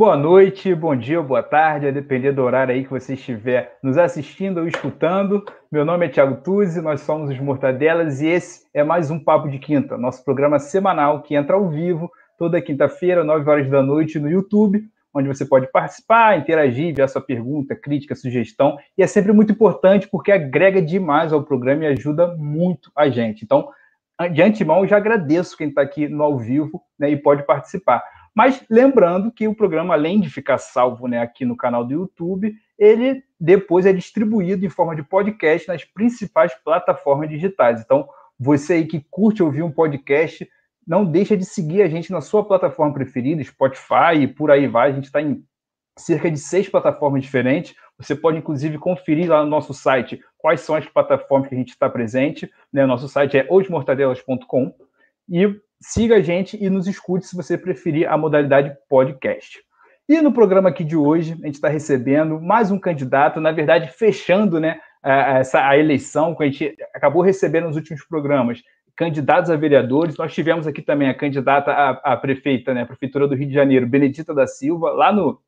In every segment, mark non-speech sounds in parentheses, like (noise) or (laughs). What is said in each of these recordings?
Boa noite, bom dia, boa tarde, a depender do horário aí que você estiver nos assistindo ou escutando. Meu nome é Thiago Tuzzi, nós somos os Mortadelas e esse é mais um Papo de Quinta, nosso programa semanal que entra ao vivo toda quinta-feira, 9 horas da noite, no YouTube, onde você pode participar, interagir, enviar sua pergunta, crítica, sugestão. E é sempre muito importante porque agrega demais ao programa e ajuda muito a gente. Então, de antemão, eu já agradeço quem está aqui no ao vivo né, e pode participar. Mas lembrando que o programa, além de ficar salvo né, aqui no canal do YouTube, ele depois é distribuído em forma de podcast nas principais plataformas digitais. Então, você aí que curte ouvir um podcast, não deixa de seguir a gente na sua plataforma preferida, Spotify e por aí vai. A gente está em cerca de seis plataformas diferentes. Você pode, inclusive, conferir lá no nosso site quais são as plataformas que a gente está presente. Né? Nosso site é osmortadelas.com. E siga a gente e nos escute se você preferir a modalidade podcast. E no programa aqui de hoje, a gente está recebendo mais um candidato, na verdade, fechando né, a, essa, a eleição que a gente acabou recebendo nos últimos programas, candidatos a vereadores. Nós tivemos aqui também a candidata a, a prefeita, né, a Prefeitura do Rio de Janeiro, Benedita da Silva, lá no,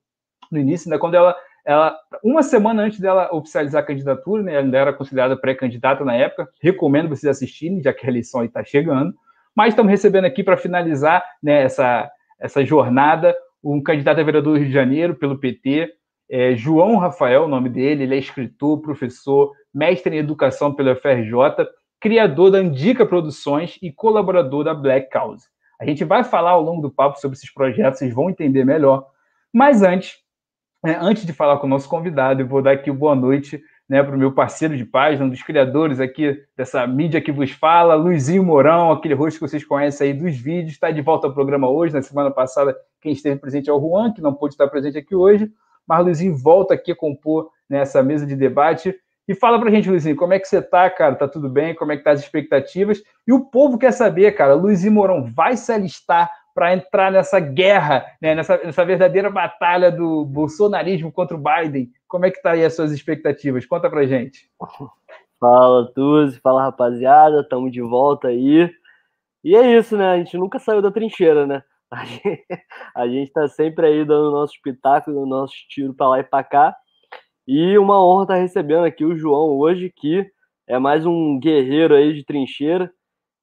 no início, né, quando ela, ela, uma semana antes dela oficializar a candidatura, né, ela era considerada pré-candidata na época. Recomendo vocês assistirem, já que a eleição está chegando. Mas estamos recebendo aqui para finalizar né, essa, essa jornada um candidato a vereador do Rio de Janeiro pelo PT, é João Rafael, o nome dele, ele é escritor, professor, mestre em educação pela FRJ, criador da Indica Produções e colaborador da Black Cause. A gente vai falar ao longo do papo sobre esses projetos, vocês vão entender melhor. Mas antes, é, antes de falar com o nosso convidado, eu vou dar aqui boa noite né, para o meu parceiro de página, um dos criadores aqui dessa mídia que vos fala, Luizinho Mourão, aquele rosto que vocês conhecem aí dos vídeos, está de volta ao programa hoje. Na semana passada, quem esteve presente é o Juan, que não pôde estar presente aqui hoje, mas Luizinho volta aqui a compor nessa mesa de debate. E fala pra gente, Luizinho, como é que você tá, cara? Tá tudo bem? Como é que tá as expectativas? E o povo quer saber, cara, Luizinho Mourão vai se alistar para entrar nessa guerra, né, nessa, nessa, verdadeira batalha do bolsonarismo contra o Biden. Como é que tá aí as suas expectativas? Conta pra gente. (laughs) Fala, Tuzi, fala, rapaziada, estamos de volta aí. E é isso, né? A gente nunca saiu da trincheira, né? A gente, (laughs) gente tá sempre aí dando nosso espetáculo, nosso tiro para lá e para cá. E uma honra estar tá recebendo aqui o João hoje, que é mais um guerreiro aí de trincheira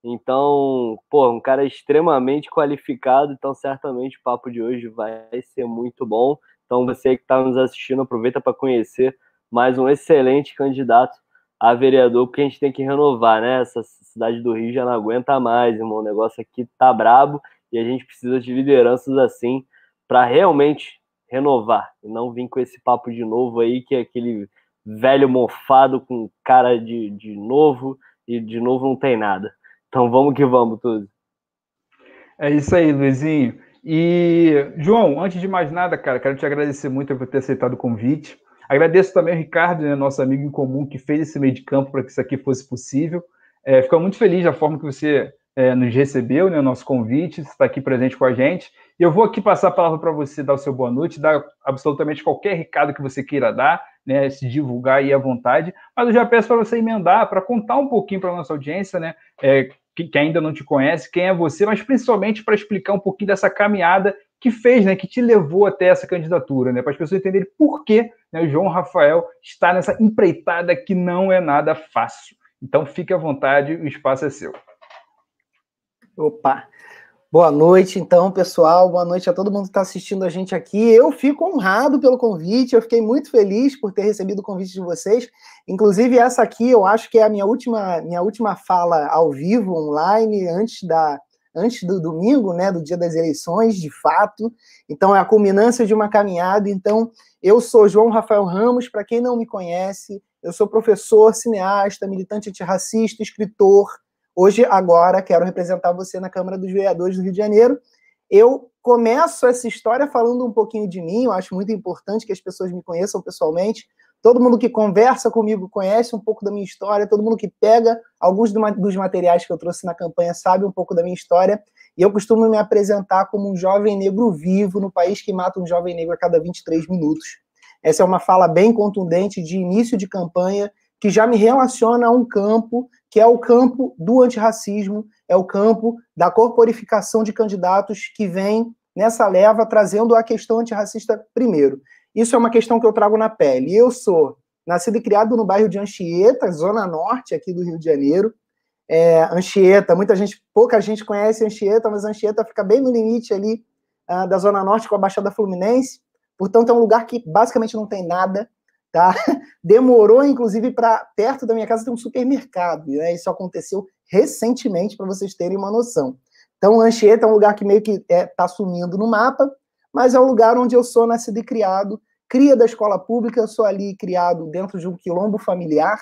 então, pô, um cara extremamente qualificado, então certamente o papo de hoje vai ser muito bom. Então, você que está nos assistindo, aproveita para conhecer mais um excelente candidato a vereador, porque a gente tem que renovar, né? Essa cidade do Rio já não aguenta mais, irmão. O negócio aqui tá brabo e a gente precisa de lideranças assim para realmente renovar e não vir com esse papo de novo aí, que é aquele velho mofado com cara de, de novo e de novo não tem nada. Então vamos que vamos, tudo. É isso aí, Luizinho. E, João, antes de mais nada, cara, quero te agradecer muito por ter aceitado o convite. Agradeço também ao Ricardo, né, nosso amigo em comum, que fez esse meio de campo para que isso aqui fosse possível. É, fico muito feliz da forma que você é, nos recebeu, né, o nosso convite, está aqui presente com a gente. Eu vou aqui passar a palavra para você dar o seu boa noite, dar absolutamente qualquer recado que você queira dar, né, se divulgar aí à vontade. Mas eu já peço para você emendar, para contar um pouquinho para a nossa audiência, né, é, que, ainda não te conhece, quem é você, mas principalmente para explicar um pouquinho dessa caminhada que fez, né, que te levou até essa candidatura, né, para as pessoas entenderem por que né, o João Rafael está nessa empreitada que não é nada fácil. Então fique à vontade, o espaço é seu. Opa! Boa noite, então, pessoal. Boa noite a todo mundo que está assistindo a gente aqui. Eu fico honrado pelo convite, eu fiquei muito feliz por ter recebido o convite de vocês. Inclusive, essa aqui eu acho que é a minha última, minha última fala ao vivo, online, antes, da, antes do domingo, né, do dia das eleições, de fato. Então, é a culminância de uma caminhada. Então, eu sou João Rafael Ramos, para quem não me conhece, eu sou professor, cineasta, militante antirracista, escritor Hoje, agora, quero representar você na Câmara dos Vereadores do Rio de Janeiro. Eu começo essa história falando um pouquinho de mim, eu acho muito importante que as pessoas me conheçam pessoalmente. Todo mundo que conversa comigo conhece um pouco da minha história, todo mundo que pega alguns dos materiais que eu trouxe na campanha sabe um pouco da minha história. E eu costumo me apresentar como um jovem negro vivo no país que mata um jovem negro a cada 23 minutos. Essa é uma fala bem contundente de início de campanha que já me relaciona a um campo que é o campo do antirracismo, é o campo da corporificação de candidatos que vem nessa leva, trazendo a questão antirracista primeiro. Isso é uma questão que eu trago na pele. Eu sou nascido e criado no bairro de Anchieta, zona norte aqui do Rio de Janeiro. É, Anchieta, muita gente, pouca gente conhece Anchieta, mas Anchieta fica bem no limite ali uh, da zona norte com a Baixada Fluminense. Portanto, é um lugar que basicamente não tem nada, tá? (laughs) Demorou, inclusive, para perto da minha casa ter um supermercado. Né? Isso aconteceu recentemente, para vocês terem uma noção. Então, Anchieta é um lugar que meio que está é, tá sumindo no mapa, mas é o lugar onde eu sou nascido e criado. Cria da escola pública, eu sou ali criado dentro de um quilombo familiar.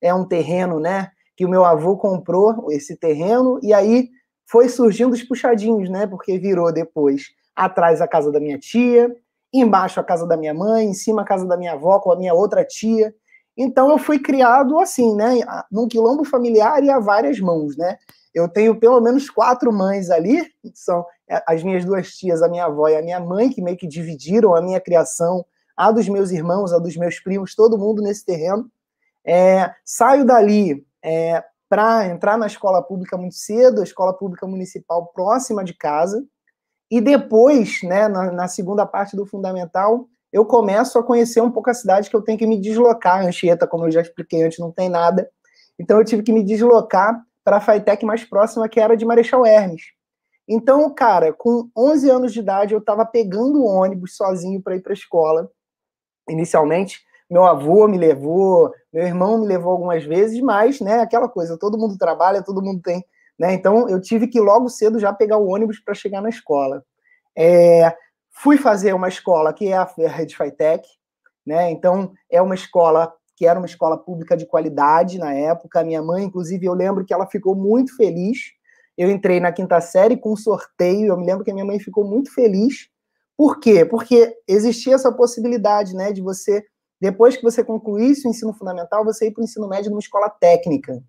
É um terreno, né? Que o meu avô comprou esse terreno, e aí foi surgindo os puxadinhos, né? Porque virou depois atrás a casa da minha tia, embaixo a casa da minha mãe, em cima a casa da minha avó com a minha outra tia. Então eu fui criado assim, né, num quilombo familiar e a várias mãos, né? Eu tenho pelo menos quatro mães ali, são é, as minhas duas tias, a minha avó e a minha mãe, que meio que dividiram a minha criação, a dos meus irmãos, a dos meus primos, todo mundo nesse terreno. É, saio dali é, para entrar na escola pública muito cedo, a escola pública municipal próxima de casa, e depois, né, na, na, segunda parte do fundamental, eu começo a conhecer um pouco a cidade que eu tenho que me deslocar. Anchieta, como eu já expliquei antes, não tem nada. Então eu tive que me deslocar para a FATEC mais próxima, que era de Marechal Hermes. Então, cara, com 11 anos de idade, eu estava pegando o ônibus sozinho para ir para a escola. Inicialmente, meu avô me levou, meu irmão me levou algumas vezes, mas, né, aquela coisa, todo mundo trabalha, todo mundo tem né? Então, eu tive que logo cedo já pegar o ônibus para chegar na escola. É, fui fazer uma escola que é a Red Fitec, né? Então, é uma escola que era uma escola pública de qualidade na época. Minha mãe, inclusive, eu lembro que ela ficou muito feliz. Eu entrei na quinta série com sorteio. Eu me lembro que a minha mãe ficou muito feliz. Por quê? Porque existia essa possibilidade, né, de você, depois que você concluísse o ensino fundamental, você ir para o ensino médio numa escola técnica.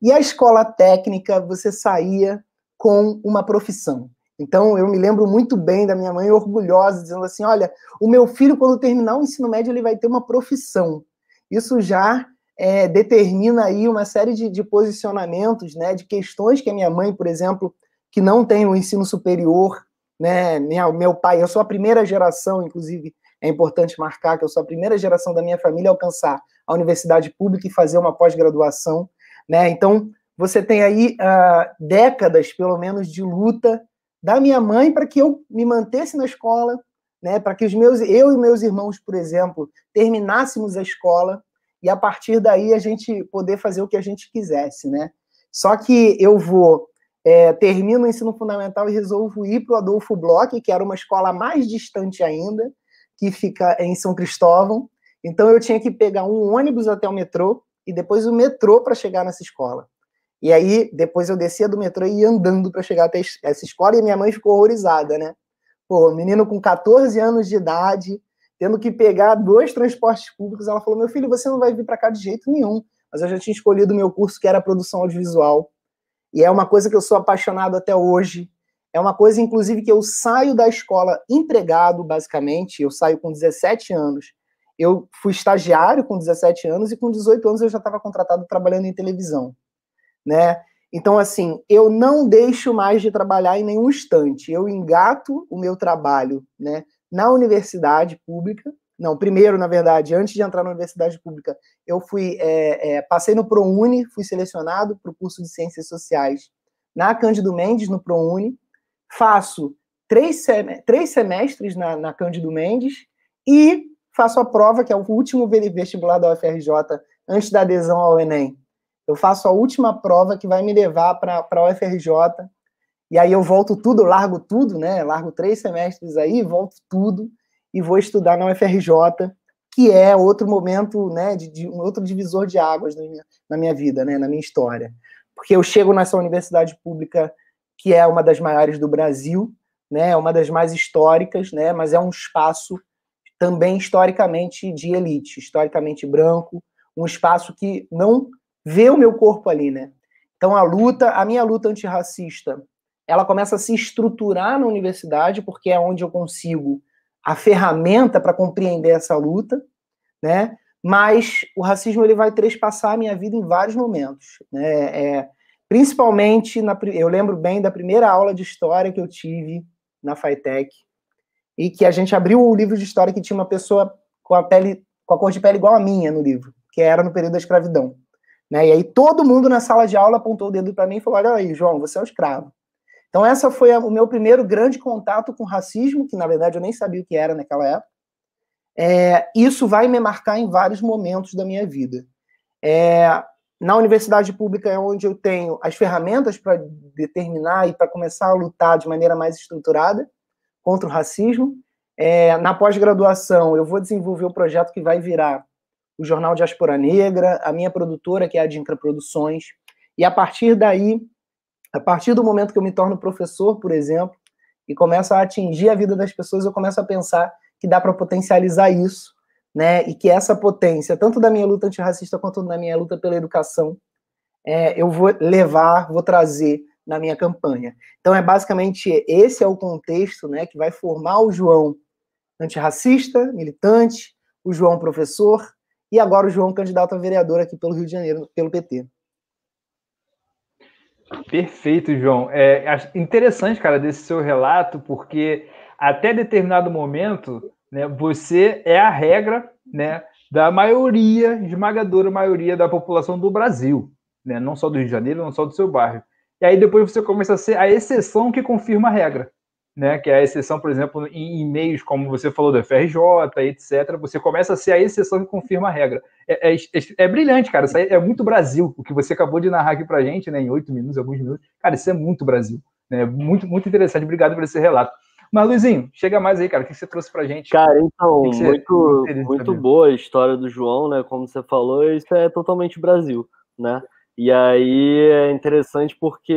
E a escola técnica, você saía com uma profissão. Então, eu me lembro muito bem da minha mãe orgulhosa, dizendo assim: olha, o meu filho, quando terminar o ensino médio, ele vai ter uma profissão. Isso já é, determina aí uma série de, de, posicionamentos, né, de questões que a minha mãe, por exemplo, que não tem o ensino superior, né, minha, meu pai, eu sou a primeira geração, inclusive, é importante marcar que eu sou a primeira geração da minha família a alcançar a universidade pública e fazer uma pós-graduação. Né? Então, você tem aí uh, décadas, pelo menos, de luta da minha mãe para que eu me mantesse na escola, né? para que os meus, eu e meus irmãos, por exemplo, terminássemos a escola e a partir daí a gente poder fazer o que a gente quisesse. Né? Só que eu vou, é, termino o ensino fundamental e resolvo ir para o Adolfo Bloch, que era uma escola mais distante ainda, que fica em São Cristóvão. Então eu tinha que pegar um ônibus até o metrô, e depois o metrô para chegar nessa escola. E aí, depois eu descia do metrô e ia andando para chegar até essa escola, e minha mãe ficou horrorizada, né? Pô, menino com 14 anos de idade, tendo que pegar dois transportes públicos, ela falou: meu filho, você não vai vir para cá de jeito nenhum. Mas eu já tinha escolhido o meu curso, que era produção audiovisual. E é uma coisa que eu sou apaixonado até hoje. É uma coisa, inclusive, que eu saio da escola empregado, basicamente. Eu saio com 17 anos eu fui estagiário com 17 anos e com 18 anos eu já estava contratado trabalhando em televisão, né? Então, assim, eu não deixo mais de trabalhar em nenhum instante. Eu engato o meu trabalho, né, na universidade pública. Não, primeiro, na verdade, antes de entrar na universidade pública, eu fui, é, é, passei no ProUni, fui selecionado para o curso de Ciências Sociais na Cândido Mendes, no ProUni. Faço três, sem, três semestres na, na Cândido Mendes e faço a prova, que é o último vestibular da UFRJ, antes da adesão ao Enem. Eu faço a última prova que vai me levar para a UFRJ, e aí eu volto tudo, largo tudo, né? Largo três semestres aí, volto tudo, e vou estudar na UFRJ, que é outro momento, né, de, de um outro divisor de águas na minha, na minha vida, né, na minha história. Porque eu chego nessa universidade pública, que é uma das maiores do Brasil, né, uma das mais históricas, né, mas é um espaço também historicamente de elite, historicamente branco, um espaço que não vê o meu corpo ali, né? Então a luta, a minha luta antirracista, ela começa a se estruturar na universidade, porque é onde eu consigo a ferramenta para compreender essa luta, né? Mas o racismo ele vai trespassar a minha vida em vários momentos, né? É, principalmente na, eu lembro bem da primeira aula de história que eu tive na FITEC, e que a gente abriu o livro de história que tinha uma pessoa com a pele, com a cor de pele igual a minha no livro, que era no período da escravidão. Né? E aí todo mundo na sala de aula apontou o dedo para mim e falou: olha aí, João, você é um escravo. Então, essa foi o meu primeiro grande contato com racismo, que na verdade eu nem sabia o que era naquela época. É, isso vai me marcar em vários momentos da minha vida. É, na universidade pública é onde eu tenho as ferramentas para determinar e para começar a lutar de maneira mais estruturada contra o racismo. É, na pós-graduação, eu vou desenvolver o projeto que vai virar o Jornal Diaspora Negra, a minha produtora, que é a Dincra Produções. E a partir daí, a partir do momento que eu me torno professor, por exemplo, e começo a atingir a vida das pessoas, eu começo a pensar que dá para potencializar isso, né? E que essa potência, tanto da minha luta antirracista quanto da minha luta pela educação, é, eu vou levar, vou trazer na minha campanha. Então é basicamente esse é o contexto, né, que vai formar o João antirracista, militante, o João professor e agora o João candidato a vereador aqui pelo Rio de Janeiro, pelo PT. Perfeito, João. É interessante, cara, desse seu relato, porque até determinado momento, né, você é a regra, né, da maioria, esmagadora maioria da população do Brasil, né, não só do Rio de Janeiro, não só do seu bairro. E aí depois você começa a ser a exceção que confirma a regra né, que é a exceção, por exemplo, em, em meios como você falou do FRJ, etc., você começa a ser a exceção que confirma a regra. É, é, é, é brilhante, cara, isso é muito Brasil, o que você acabou de narrar aqui pra gente, né, em oito minutos, alguns minutos, cara, isso é muito Brasil, né, muito, muito interessante, obrigado por esse relato. Mas, Luizinho, chega mais aí, cara, o que você trouxe pra gente? Cara, então, muito, muito boa a história do João, né, como você falou, isso é totalmente Brasil, né, e aí é interessante porque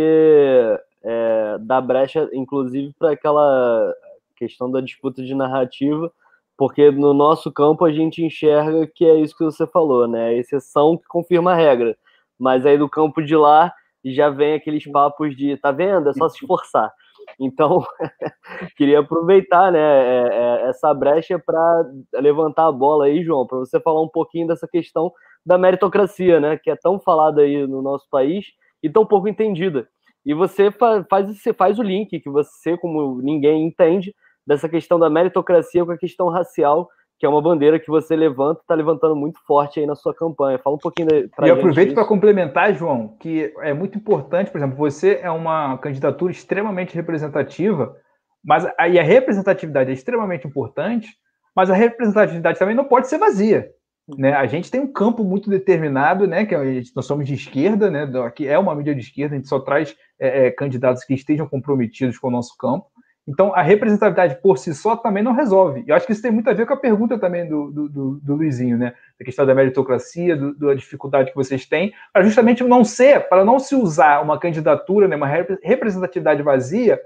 é, dá brecha, inclusive, para aquela questão da disputa de narrativa, porque no nosso campo a gente enxerga que é isso que você falou, né? A exceção que confirma a regra. Mas aí do campo de lá já vem aqueles papos de, tá vendo? É só se esforçar. Então, (laughs) queria aproveitar né, é, é, essa brecha para levantar a bola aí, João, para você falar um pouquinho dessa questão da meritocracia, né, que é tão falada aí no nosso país e tão pouco entendida. E você faz, você faz o link que você, como ninguém, entende dessa questão da meritocracia com a questão racial, que é uma bandeira que você levanta, está levantando muito forte aí na sua campanha. Fala um pouquinho para E aproveito para complementar, João, que é muito importante, por exemplo, você é uma candidatura extremamente representativa, mas aí a representatividade é extremamente importante, mas a representatividade também não pode ser vazia. Né? A gente tem um campo muito determinado, né? Que gente, nós somos de esquerda, né? Que é uma mídia de esquerda, a gente só traz é, é, candidatos que estejam comprometidos com o nosso campo. Então, a representatividade por si só também não resolve. Eu acho que isso tem muito a ver com a pergunta também do, do, do, do Luizinho, né? A questão da meritocracia, do, da dificuldade que vocês têm, para justamente não ser, para não se usar uma candidatura, né, uma representatividade vazia,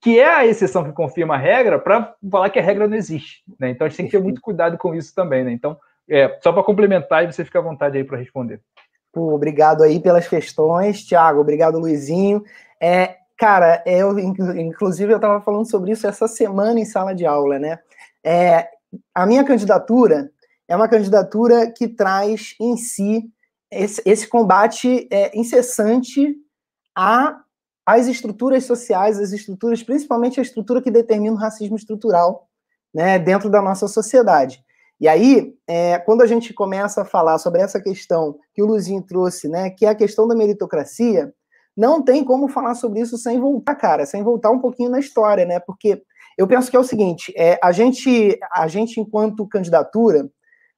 que é a exceção que confirma a regra, para falar que a regra não existe. Né? Então, a gente tem que ter muito cuidado com isso também. Né? Então, é, só para complementar e você fica à vontade aí para responder. Pô, obrigado aí pelas questões, Tiago. Obrigado, Luizinho. É, cara, eu, inclusive, eu estava falando sobre isso essa semana em sala de aula, né? É, a minha candidatura é uma candidatura que traz em si esse, esse combate é, incessante a às estruturas sociais, as estruturas, principalmente a estrutura que determina o racismo estrutural, né, dentro da nossa sociedade. E aí, é, quando a gente começa a falar sobre essa questão que o Luzinho trouxe, né, que é a questão da meritocracia, não tem como falar sobre isso sem voltar, cara, sem voltar um pouquinho na história, né? Porque eu penso que é o seguinte: é, a gente, a gente enquanto candidatura,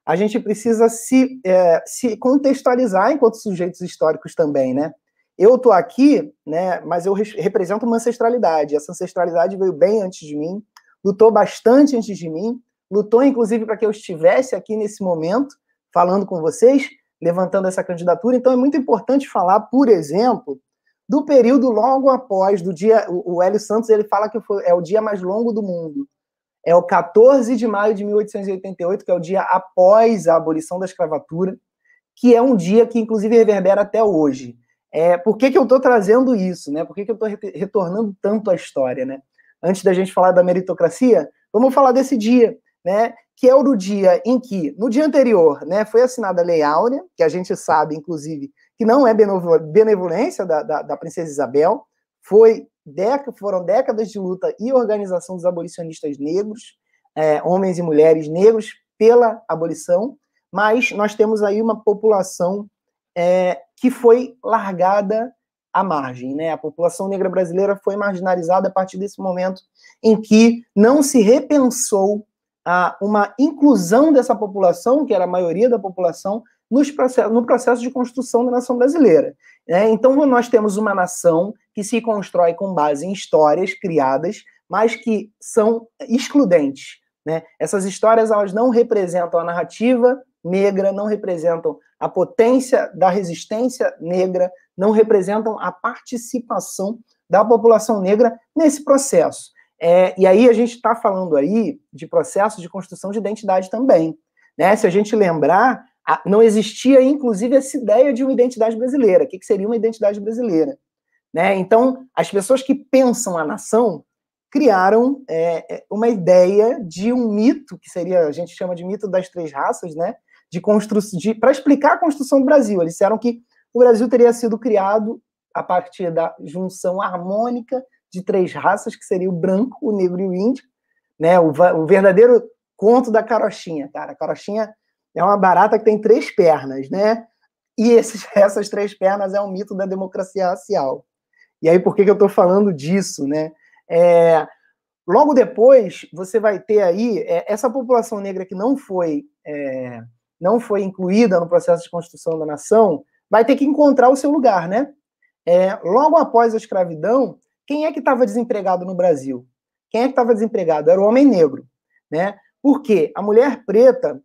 a gente precisa se, é, se contextualizar enquanto sujeitos históricos também, né? Eu estou aqui, né? Mas eu represento uma ancestralidade. Essa ancestralidade veio bem antes de mim, lutou bastante antes de mim lutou inclusive para que eu estivesse aqui nesse momento falando com vocês, levantando essa candidatura. Então é muito importante falar, por exemplo, do período logo após do dia. O Hélio Santos ele fala que foi, é o dia mais longo do mundo. É o 14 de maio de 1888, que é o dia após a abolição da escravatura, que é um dia que inclusive reverbera até hoje. É, por que, que eu estou trazendo isso? Né? Por que, que eu estou retornando tanto à história? Né? Antes da gente falar da meritocracia, vamos falar desse dia, né, que é o dia em que, no dia anterior, né, foi assinada a Lei Áurea, que a gente sabe, inclusive, que não é benevolência da, da, da princesa Isabel, foi foram décadas de luta e organização dos abolicionistas negros, é, homens e mulheres negros, pela abolição, mas nós temos aí uma população é, que foi largada à margem. Né? A população negra brasileira foi marginalizada a partir desse momento em que não se repensou a uma inclusão dessa população, que era a maioria da população, no processo de construção da nação brasileira. Né? Então, nós temos uma nação que se constrói com base em histórias criadas, mas que são excludentes. Né? Essas histórias elas não representam a narrativa negra, não representam a potência da resistência negra, não representam a participação da população negra nesse processo. É, e aí a gente está falando aí de processo de construção de identidade também. Né? Se a gente lembrar, não existia, inclusive, essa ideia de uma identidade brasileira. O que, que seria uma identidade brasileira? Né? Então, as pessoas que pensam a nação criaram é, é uma ideia de um mito, que seria, a gente chama de mito das três raças, né? de construção, para explicar a construção do Brasil. Eles disseram que o Brasil teria sido criado a partir da junção harmônica de três raças, que seria o branco, o negro e o índio, né? O, o verdadeiro conto da carochinha, cara. A carochinha é uma barata que tem três pernas, né? E esses, (laughs) essas três pernas é um mito da democracia racial. E aí, por que, que eu estou falando disso, né? É, logo depois, você vai ter aí é, essa população negra que não foi é, não foi incluída no processo de construção da nação, vai ter que encontrar o seu lugar, né? É, logo após a escravidão, quem é que estava desempregado no Brasil? Quem é que estava desempregado? Era o homem negro, né? Porque a mulher preta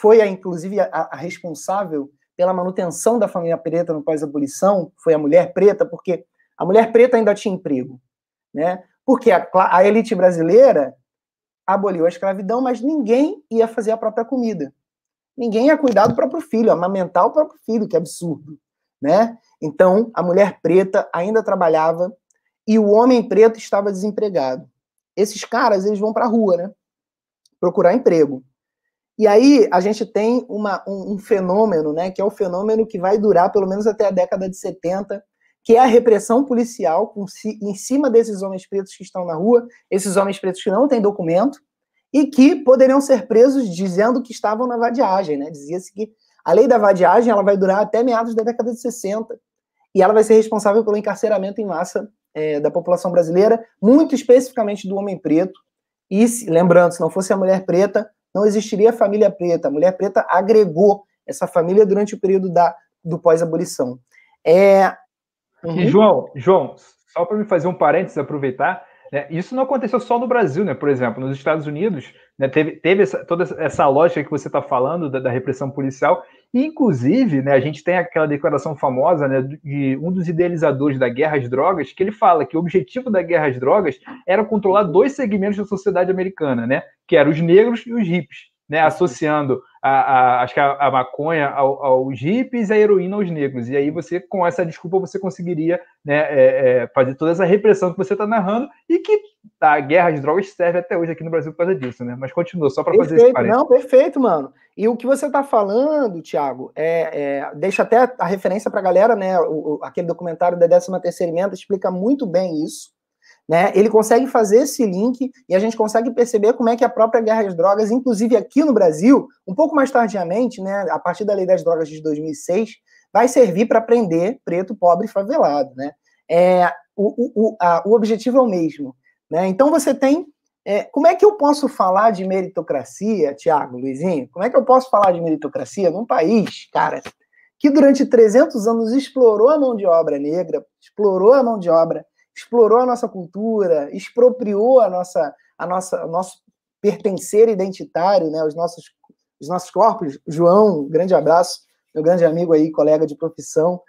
foi, a, inclusive, a, a responsável pela manutenção da família preta no pós-abolição, foi a mulher preta, porque a mulher preta ainda tinha emprego, né? Porque a, a elite brasileira aboliu a escravidão, mas ninguém ia fazer a própria comida ninguém ia cuidar do próprio filho, amamentar o próprio filho, que absurdo, né? Então, a mulher preta ainda trabalhava e o homem preto estava desempregado. Esses caras, eles vão para a rua, né? Procurar emprego. E aí a gente tem uma, um, um, fenômeno, né, que é o fenômeno que vai durar pelo menos até a década de 70, que é a repressão policial com, em cima desses homens pretos que estão na rua, esses homens pretos que não têm documento, e que poderiam ser presos dizendo que estavam na vadiagem, né? Dizia-se que a lei da vadiagem ela vai durar até meados da década de 60 e ela vai ser responsável pelo encarceramento em massa é, da população brasileira, muito especificamente do homem preto. E lembrando, se não fosse a mulher preta, não existiria a família preta. A mulher preta agregou essa família durante o período da, do pós-abolição. É... Uhum. E João, João, só para me fazer um parênteses, aproveitar? Isso não aconteceu só no Brasil, né? Por exemplo, nos Estados Unidos né, teve, teve essa, toda essa lógica que você está falando da, da, repressão policial. E, inclusive, né, a gente tem aquela declaração famosa né, de um dos idealizadores da guerra às drogas, que ele fala que o objetivo da guerra às drogas era controlar dois segmentos da sociedade americana, né? Que eram os negros e os hippies né, associando a, a, acho que a, a maconha ao, aos hippies e a heroína aos negros. E aí você, com essa desculpa, você conseguiria né, é, é, fazer toda essa repressão que você está narrando e que a guerra de drogas serve até hoje aqui no Brasil por causa disso, né? Mas continua, só para fazer esse parênteses. Não, perfeito, mano. E o que você está falando, Thiago, é, é, deixa até a referência para a galera, né? O, aquele documentário da 13 terceira emenda explica muito bem isso. Né? Ele consegue fazer esse link e a gente consegue perceber como é que a própria guerra às drogas, inclusive aqui no Brasil, um pouco mais tardiamente, né, a partir da lei das drogas de 2006, vai servir para prender preto, pobre e favelado. Né? É, o, o, a, o objetivo é o mesmo. Né? Então você tem. É, como é que eu posso falar de meritocracia, Tiago, Luizinho? Como é que eu posso falar de meritocracia num país, cara, que durante 300 anos explorou a mão de obra negra, explorou a mão de obra explorou a nossa cultura, expropriou a nossa, a nossa, o nosso pertencer identitário, né, os nossos, os nossos corpos. João, grande abraço, meu grande amigo aí, colega de profissão,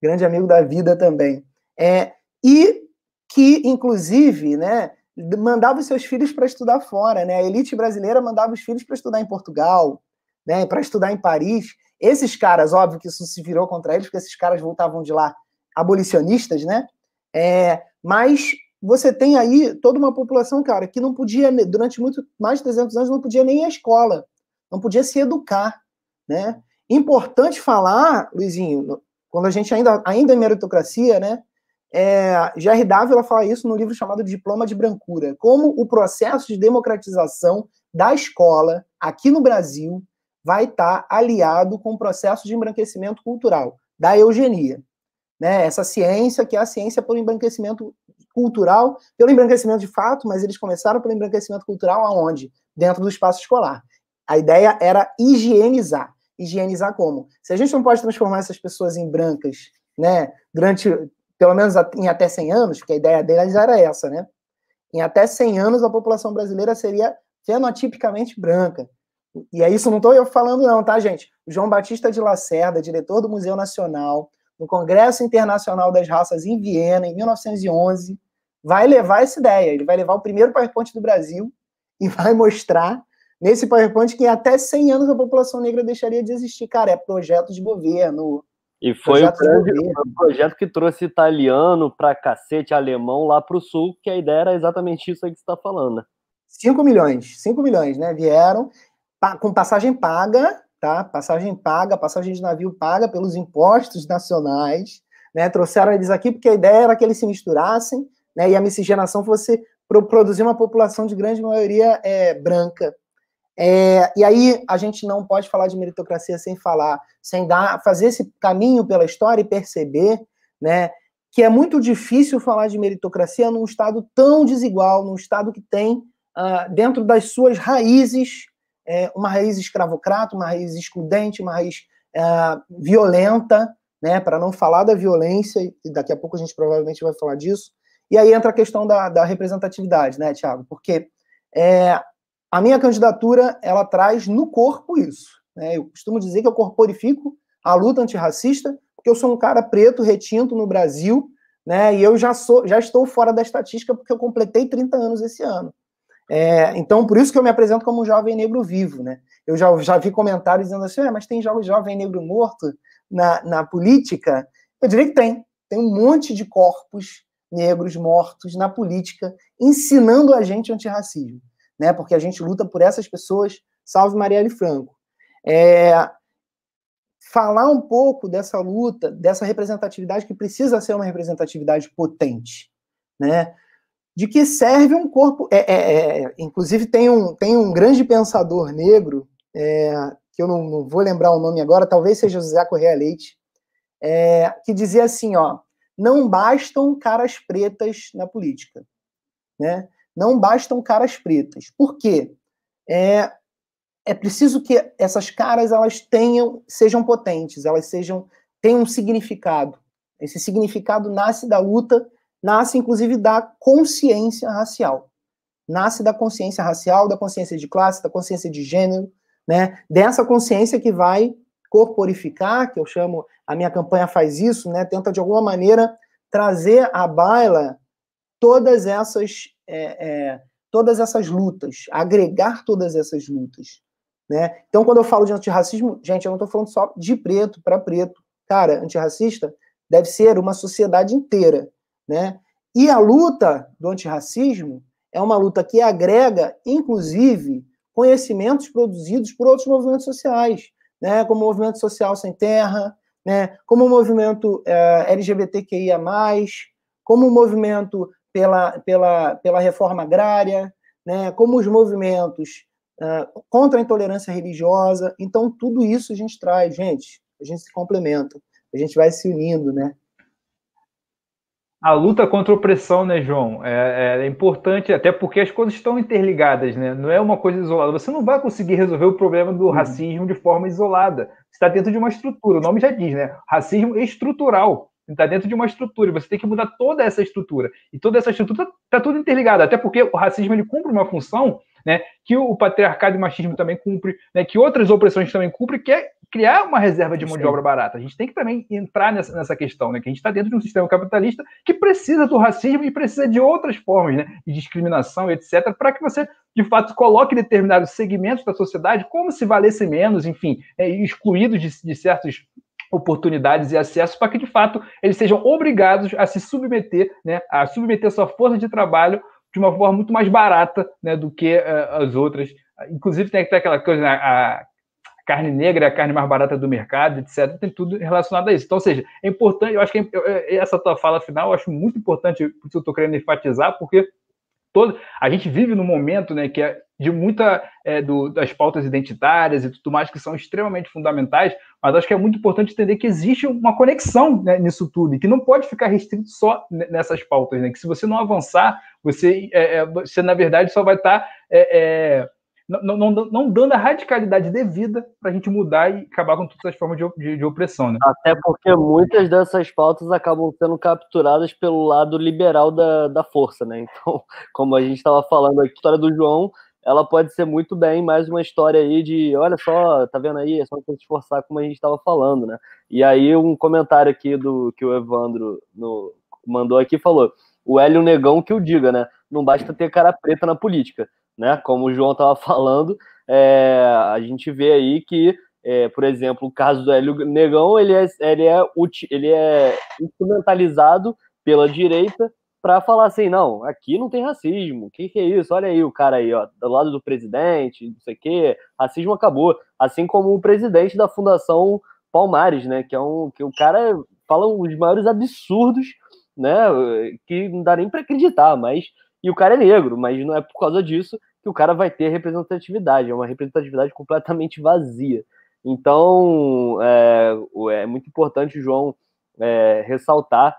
grande amigo da vida também. É, e que, inclusive, né, mandava os seus filhos para estudar fora, né? A elite brasileira mandava os filhos para estudar em Portugal, né, para estudar em Paris. Esses caras, óbvio que isso se virou contra eles, porque esses caras voltavam de lá abolicionistas, né? É, mas você tem aí toda uma população, cara, que não podia, durante muito mais de 300 anos, não podia nem ir à escola, não podia se educar, né? Importante falar, Luizinho, quando a gente ainda, ainda é meritocracia, né? é, Jerry Dávila fala isso no livro chamado Diploma de Brancura, como o processo de democratização da escola aqui no Brasil vai estar aliado com o processo de embranquecimento cultural, da eugenia. Né? Essa ciência que é a ciência pelo embranquecimento cultural, pelo embranquecimento de fato, mas eles começaram pelo embranquecimento cultural aonde? Dentro do espaço escolar. A ideia era higienizar. Higienizar como? Se a gente não pode transformar essas pessoas em brancas, né, durante pelo menos em até 100 anos, porque a ideia deles era essa, né? Em até 100 anos a população brasileira seria fenotipicamente branca. E é isso, não estou eu falando não, tá, gente? O João Batista de Lacerda, diretor do Museu Nacional, no Congresso Internacional das Raças em Viena, em 1911, vai levar essa ideia. Ele vai levar o primeiro PowerPoint do Brasil e vai mostrar nesse PowerPoint que em até 100 anos a população negra deixaria de existir. Cara, é projeto de governo, e foi o, grande, o, projeto que trouxe italiano para cacete, alemão lá para o sul, que a ideia era exatamente isso aí que você está falando. 5 milhões, 5 milhões, né? Vieram com passagem paga, tá? Passagem paga, passagem de navio paga pelos impostos nacionais, né? Trouxeram eles aqui porque a ideia era que eles se misturassem, né? E a miscigenação fosse produzir uma população de grande maioria é, branca, é, e aí a gente não pode falar de meritocracia sem falar, sem dar, fazer esse caminho pela história e perceber, né, que é muito difícil falar de meritocracia num estado tão desigual, num estado que tem uh, dentro das suas raízes é, uma raiz escravocrata, uma raiz excludente, uma raiz uh, violenta, né, para não falar da violência, e daqui a pouco a gente provavelmente vai falar disso. E aí entra a questão da, da representatividade, né, Tiago? Porque é, a minha candidatura, ela traz no corpo isso. Né? Eu costumo dizer que eu corporifico a luta antirracista, porque eu sou um cara preto, retinto no Brasil, né? E eu já sou, já estou fora da estatística porque eu completei 30 anos esse ano. É, então, por isso que eu me apresento como um jovem negro vivo, né? Eu já, já vi comentários dizendo assim, mas tem jovem negro morto na, na política? Eu diria que tem. Tem um monte de corpos negros mortos na política ensinando a gente antirracismo né? Porque a gente luta por essas pessoas. Salve Marielle Franco. É, falar um pouco dessa luta, dessa representatividade que precisa ser uma representatividade potente, né? De que serve um corpo. É, é, é inclusive, tem um, tem um grande pensador negro, é, que eu não, não, vou lembrar o nome agora, talvez seja José Correia Leite, é, que dizia assim: ó, não bastam caras pretas na política. Né? Não bastam caras pretas. Por quê? É, é preciso que essas caras elas tenham, sejam potentes, elas sejam tenham um significado. Esse significado nasce da luta, nasce inclusive da consciência racial. Nasce da consciência racial, da consciência de classe, da consciência de gênero, né? Dessa consciência que vai corporificar, que eu chamo, a minha campanha faz isso, né? Tenta de alguma maneira trazer à baila todas essas é, é, todas essas lutas, agregar todas essas lutas. Né? Então, quando eu falo de antirracismo, gente, eu não estou falando só de preto para preto. Cara, antirracista deve ser uma sociedade inteira. Né? E a luta do antirracismo é uma luta que agrega, inclusive, conhecimentos produzidos por outros movimentos sociais, né? como o Movimento Social Sem Terra, né? como o movimento é, LGBTQIA, como o movimento pela, pela, pela reforma agrária, né, como os movimentos uh, contra a intolerância religiosa. Então, tudo isso a gente traz, gente, a gente se complementa, a gente vai se unindo, né? A luta contra a opressão, né, João? É, é, importante, até porque as coisas estão interligadas, né? Não é uma coisa isolada. Você não vai conseguir resolver o problema do racismo de forma isolada. Está dentro de uma estrutura. O nome já diz, né? Racismo estrutural está dentro de uma estrutura, você tem que mudar toda essa estrutura. E toda essa estrutura está tudo interligada, até porque o racismo ele cumpre uma função né, que o patriarcado e o machismo também cumpre, né, que outras opressões também cumprem, que é criar uma reserva de mão de obra barata. A gente tem que também entrar nessa, nessa questão, né, que a gente está dentro de um sistema capitalista que precisa do racismo e precisa de outras formas né, de discriminação, etc., para que você, de fato, coloque determinados segmentos da sociedade como se valesse menos, enfim, é, excluídos de, de certos oportunidades e acesso para que, de fato, eles sejam obrigados a se submeter, né, a submeter sua força de trabalho de uma forma muito mais barata né, do que uh, as outras. Inclusive, tem até aquela coisa, né, a, carne negra é a carne mais barata do mercado, etc. Tem tudo relacionado a isso. Então, ou seja, é importante, eu acho que essa tua fala final, eu acho muito importante, por isso eu estou querendo enfatizar, porque todo, a gente vive num momento né, que é de muita é, do, das pautas identitárias e tudo mais que são extremamente fundamentais, mas acho que é muito importante entender que existe uma conexão né, nisso tudo e que não pode ficar restrito só nessas pautas, né? Que se você não avançar, você, é, é você na verdade só vai estar tá, é, é, não, não, não, dando a radicalidade devida para a gente mudar e acabar com todas as formas de, de, de, opressão. Né? Até porque muitas dessas pautas acabam sendo capturadas pelo lado liberal da, da força, né? Então, (laughs) como a gente estava falando, a história do João ela pode ser muito bem mais uma história aí de, olha só, tá vendo aí, é só se esforçar como a gente estava falando, né? E aí um comentário aqui do que o Evandro no, mandou aqui falou, o Hélio Negão que o diga, né? Não basta ter cara preta na política, né? Como o João estava (laughs) falando, é, a gente vê aí que, é, por exemplo, o caso do Hélio Negão, ele é, ele é, ele é instrumentalizado pela direita para falar assim, não, aqui não tem racismo, o que, que é isso? Olha aí o cara aí, ó, do lado do presidente, não sei o quê, racismo acabou. Assim como o presidente da Fundação Palmares, né, que é um que o cara fala os maiores absurdos, né, que não dá nem para acreditar, mas e o cara é negro, mas não é por causa disso que o cara vai ter representatividade, é uma representatividade completamente vazia. Então, é, é muito importante, João, é, ressaltar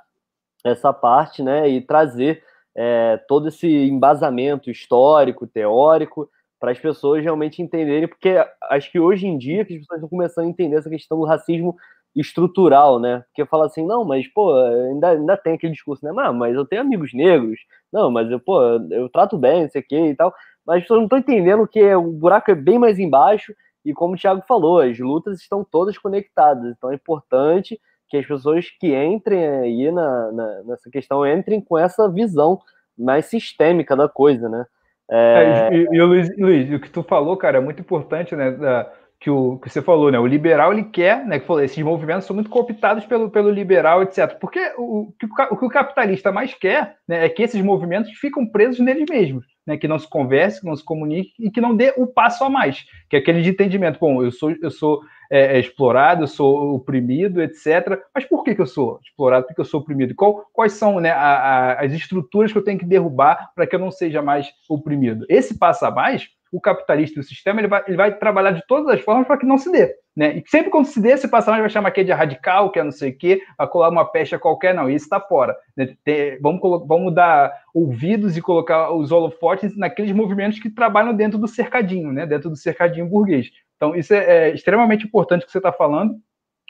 essa parte, né, e trazer é, todo esse embasamento histórico, teórico, para as pessoas realmente entenderem, porque acho que hoje em dia que as pessoas estão começando a entender essa questão do racismo estrutural, né? Porque fala assim, não, mas pô, ainda, ainda tem aquele discurso, né? Ah, mas eu tenho amigos negros, não, mas eu, pô, eu trato bem, não sei o que e tal, mas as pessoas não estão entendendo que o buraco é bem mais embaixo, e como o Thiago falou, as lutas estão todas conectadas, então é importante que as pessoas que entrem aí na, na, nessa questão entrem com essa visão mais sistêmica da coisa, né? É... É, e, e, Luiz, Luiz, o que tu falou, cara, é muito importante, né? Da, que, o, que você falou, né? O liberal ele quer, né? Que falou, esses movimentos são muito cooptados pelo, pelo liberal, etc. Porque o, o, o que o capitalista mais quer né, é que esses movimentos ficam presos neles mesmos né, que não se converse, que não se comunique e que não dê o passo a mais, que é aquele de entendimento. Bom, eu sou, eu sou é, é, explorado, eu sou oprimido, etc. Mas por que, que eu sou explorado? Porque eu sou oprimido? Qual, quais são né, a, a, as estruturas que eu tenho que derrubar para que eu não seja mais oprimido? Esse passo a mais o capitalista e o sistema ele vai, ele vai trabalhar de todas as formas para que não se dê. Né? E sempre quando se dê, esse passamento vai chamar aqui de radical, que é não sei o quê, vai colar uma pecha qualquer, não, isso está fora. Né? Tem, vamos, vamos dar ouvidos e colocar os holofotes naqueles movimentos que trabalham dentro do cercadinho, né? dentro do cercadinho burguês. Então, isso é, é extremamente importante que você está falando,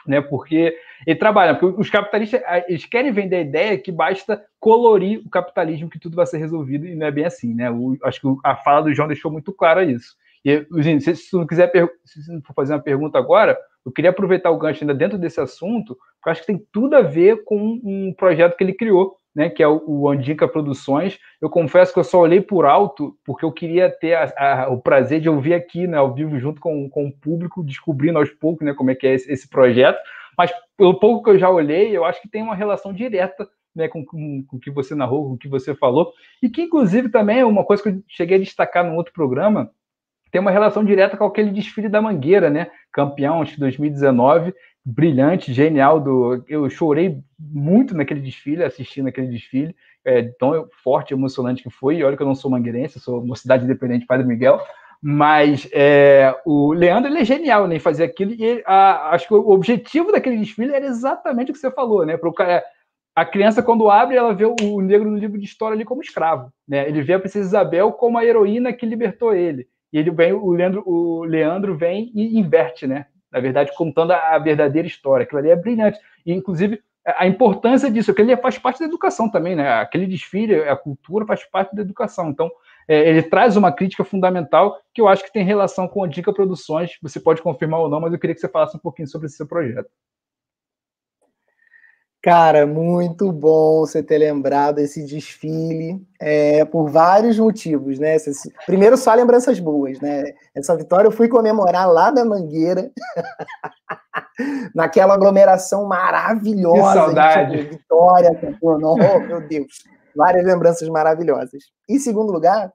né? Porque ele trabalha, porque os capitalistas eles querem vender a ideia que basta colorir o capitalismo que tudo vai ser resolvido e não é bem assim, né? O, acho que a fala do João deixou muito claro isso. E, se, se não quiser se não for fazer uma pergunta agora, eu queria aproveitar o gancho ainda dentro desse assunto, porque acho que tem tudo a ver com um projeto que ele criou, né, que é o, o Andica Produções. Eu confesso que eu só olhei por alto, porque eu queria ter a, a, o prazer de ouvir aqui, né, ao vivo, junto com, com o público, descobrindo aos poucos né, como é que é esse, esse projeto. Mas pelo pouco que eu já olhei, eu acho que tem uma relação direta né, com, com, com, o que você narrou, com o que você falou, e que, inclusive, também é uma coisa que eu cheguei a destacar num outro programa, tem uma relação direta com aquele desfile da Mangueira, né? Campeão, que 2019, brilhante, genial. Do, eu chorei muito naquele desfile, assistindo aquele desfile, é, tão forte, emocionante que foi. E olha que eu não sou mangueirense, sou uma cidade independente, Padre Miguel. Mas é, o Leandro ele é genial né, em fazer aquilo. E a, acho que o objetivo daquele desfile era exatamente o que você falou, né? Para o cara, a criança, quando abre, ela vê o negro no livro de história ali como escravo. Né? Ele vê a princesa Isabel como a heroína que libertou ele. E ele vem, o Leandro, o Leandro vem e inverte, né? Na verdade, contando a verdadeira história. Aquilo ali é brilhante. E, inclusive, a importância disso, aquilo ali faz parte da educação também, né? Aquele desfile, a cultura faz parte da educação. Então, é, ele traz uma crítica fundamental que eu acho que tem relação com a Dica Produções. Você pode confirmar ou não, mas eu queria que você falasse um pouquinho sobre esse seu projeto. Cara, muito bom você ter lembrado esse desfile, é, por vários motivos, né? Primeiro, só lembranças boas, né? Essa vitória eu fui comemorar lá da Mangueira, (laughs) naquela aglomeração maravilhosa. Que saudade! De vitória, oh, meu Deus, várias lembranças maravilhosas. Em segundo lugar,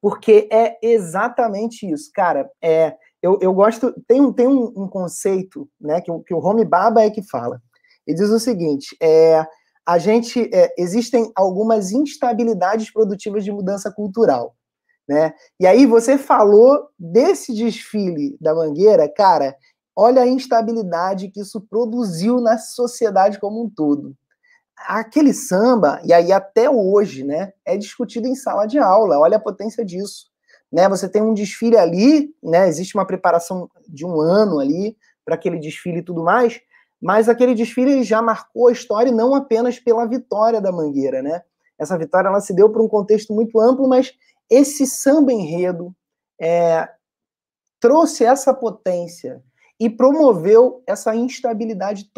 porque é exatamente isso, cara. É, eu, eu gosto, tem, um, tem um, um conceito, né, que, que o Home Baba é que fala. Ele diz o seguinte: é, a gente é, existem algumas instabilidades produtivas de mudança cultural. Né? E aí você falou desse desfile da Mangueira, cara, olha a instabilidade que isso produziu na sociedade como um todo. Aquele samba, e aí até hoje, né, é discutido em sala de aula, olha a potência disso. Né? Você tem um desfile ali, né, existe uma preparação de um ano ali para aquele desfile e tudo mais, mas aquele desfile já marcou a história não apenas pela vitória da Mangueira, né? Essa vitória ela se deu por um contexto muito amplo, mas esse samba enredo é, trouxe essa potência e promoveu essa instabilidade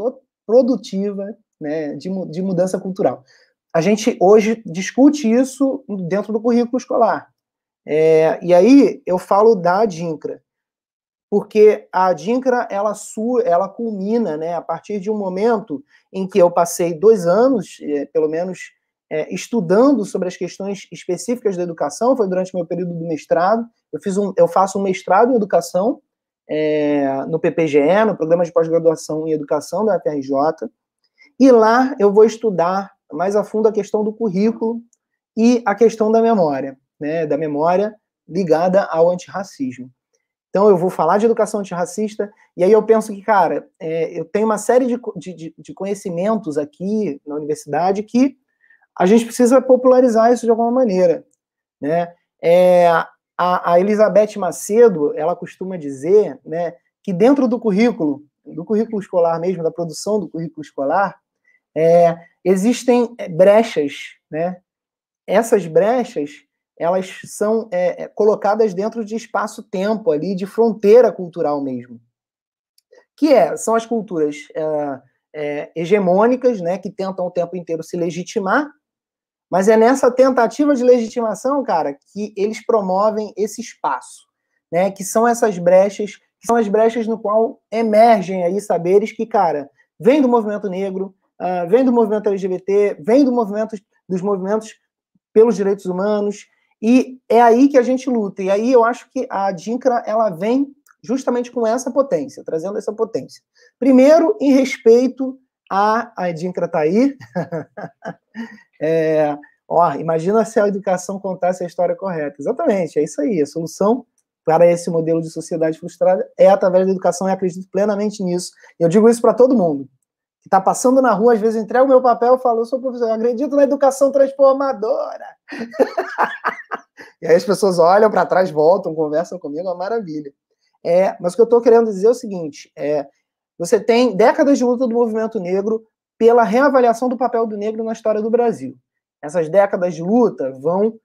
produtiva né, de, de mudança cultural. A gente hoje discute isso dentro do currículo escolar. É, e aí eu falo da DINCRA porque a DINCRA ela, ela culmina né, a partir de um momento em que eu passei dois anos, é, pelo menos, é, estudando sobre as questões específicas da educação, foi durante meu período do mestrado. Eu, fiz um, eu faço um mestrado em educação é, no PPGE, no Programa de Pós-Graduação em Educação da FRJ, e lá eu vou estudar mais a fundo a questão do currículo e a questão da memória, né, da memória ligada ao antirracismo. Então, eu vou falar de educação antirracista, e aí eu penso que, cara, é, eu tenho uma série de, de, de, conhecimentos aqui na universidade que a gente precisa popularizar isso de alguma maneira. Né? É, a, a, Elizabeth Macedo, ela costuma dizer né, que dentro do currículo, do currículo escolar mesmo, da produção do currículo escolar, é, existem brechas, né? Essas brechas elas são é, é, colocadas dentro de espaço-tempo ali, de fronteira cultural mesmo. Que é, são as culturas é, é, hegemônicas, né, que tentam o tempo inteiro se legitimar, mas é nessa tentativa de legitimação, cara, que eles promovem esse espaço, né, que são essas brechas, que são as brechas no qual emergem aí saberes que, cara, vem do movimento negro, uh, vem do movimento LGBT, vem do movimento, dos movimentos pelos direitos humanos, e é aí que a gente luta. E aí eu acho que a DINCRA ela vem justamente com essa potência, trazendo essa potência. Primeiro, em respeito a. A DINCRA está aí. (laughs) é, ó, imagina se a educação contasse a história correta. Exatamente, é isso aí. A solução para esse modelo de sociedade frustrada é através da educação e acredito plenamente nisso. Eu digo isso para todo mundo está passando na rua, às vezes entrega o meu papel e fala, eu sou professor, eu acredito na educação transformadora. (laughs) e aí as pessoas olham para trás, voltam, conversam comigo, é uma maravilha. É, mas o que eu estou querendo dizer é o seguinte: é, você tem décadas de luta do movimento negro pela reavaliação do papel do negro na história do Brasil. Essas décadas de luta vão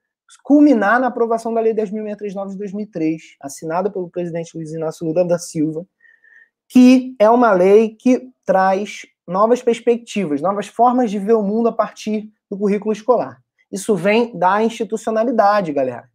culminar na aprovação da Lei 10.639 de 2003, assinada pelo presidente Luiz Inácio Lula da Silva, que é uma lei que traz novas perspectivas, novas formas de ver o mundo a partir do currículo escolar. Isso vem da institucionalidade, galera.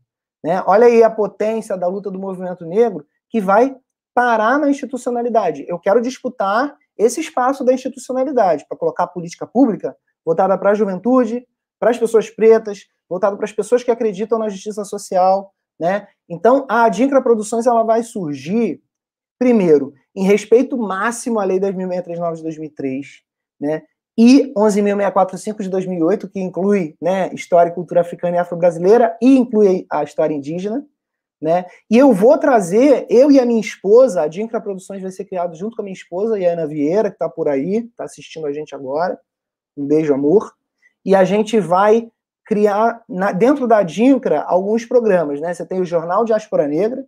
Né? Olha aí a potência da luta do movimento negro que vai parar na institucionalidade. Eu quero disputar esse espaço da institucionalidade para colocar a política pública voltada para a juventude, para as pessoas pretas, voltada para as pessoas que acreditam na justiça social, né? Então, a Adincra Produções ela vai surgir primeiro em respeito máximo à Lei 10.639 de 2003, né? E 11.645 de 2008, que inclui né, história e cultura africana e afro-brasileira e inclui a história indígena, né? E eu vou trazer, eu e a minha esposa, a Dincra Produções vai ser criado junto com a minha esposa e a Ana Vieira, que está por aí, está assistindo a gente agora. Um beijo, amor. E a gente vai criar, na, dentro da Dincra, alguns programas, né? Você tem o Jornal Diáspora Negra,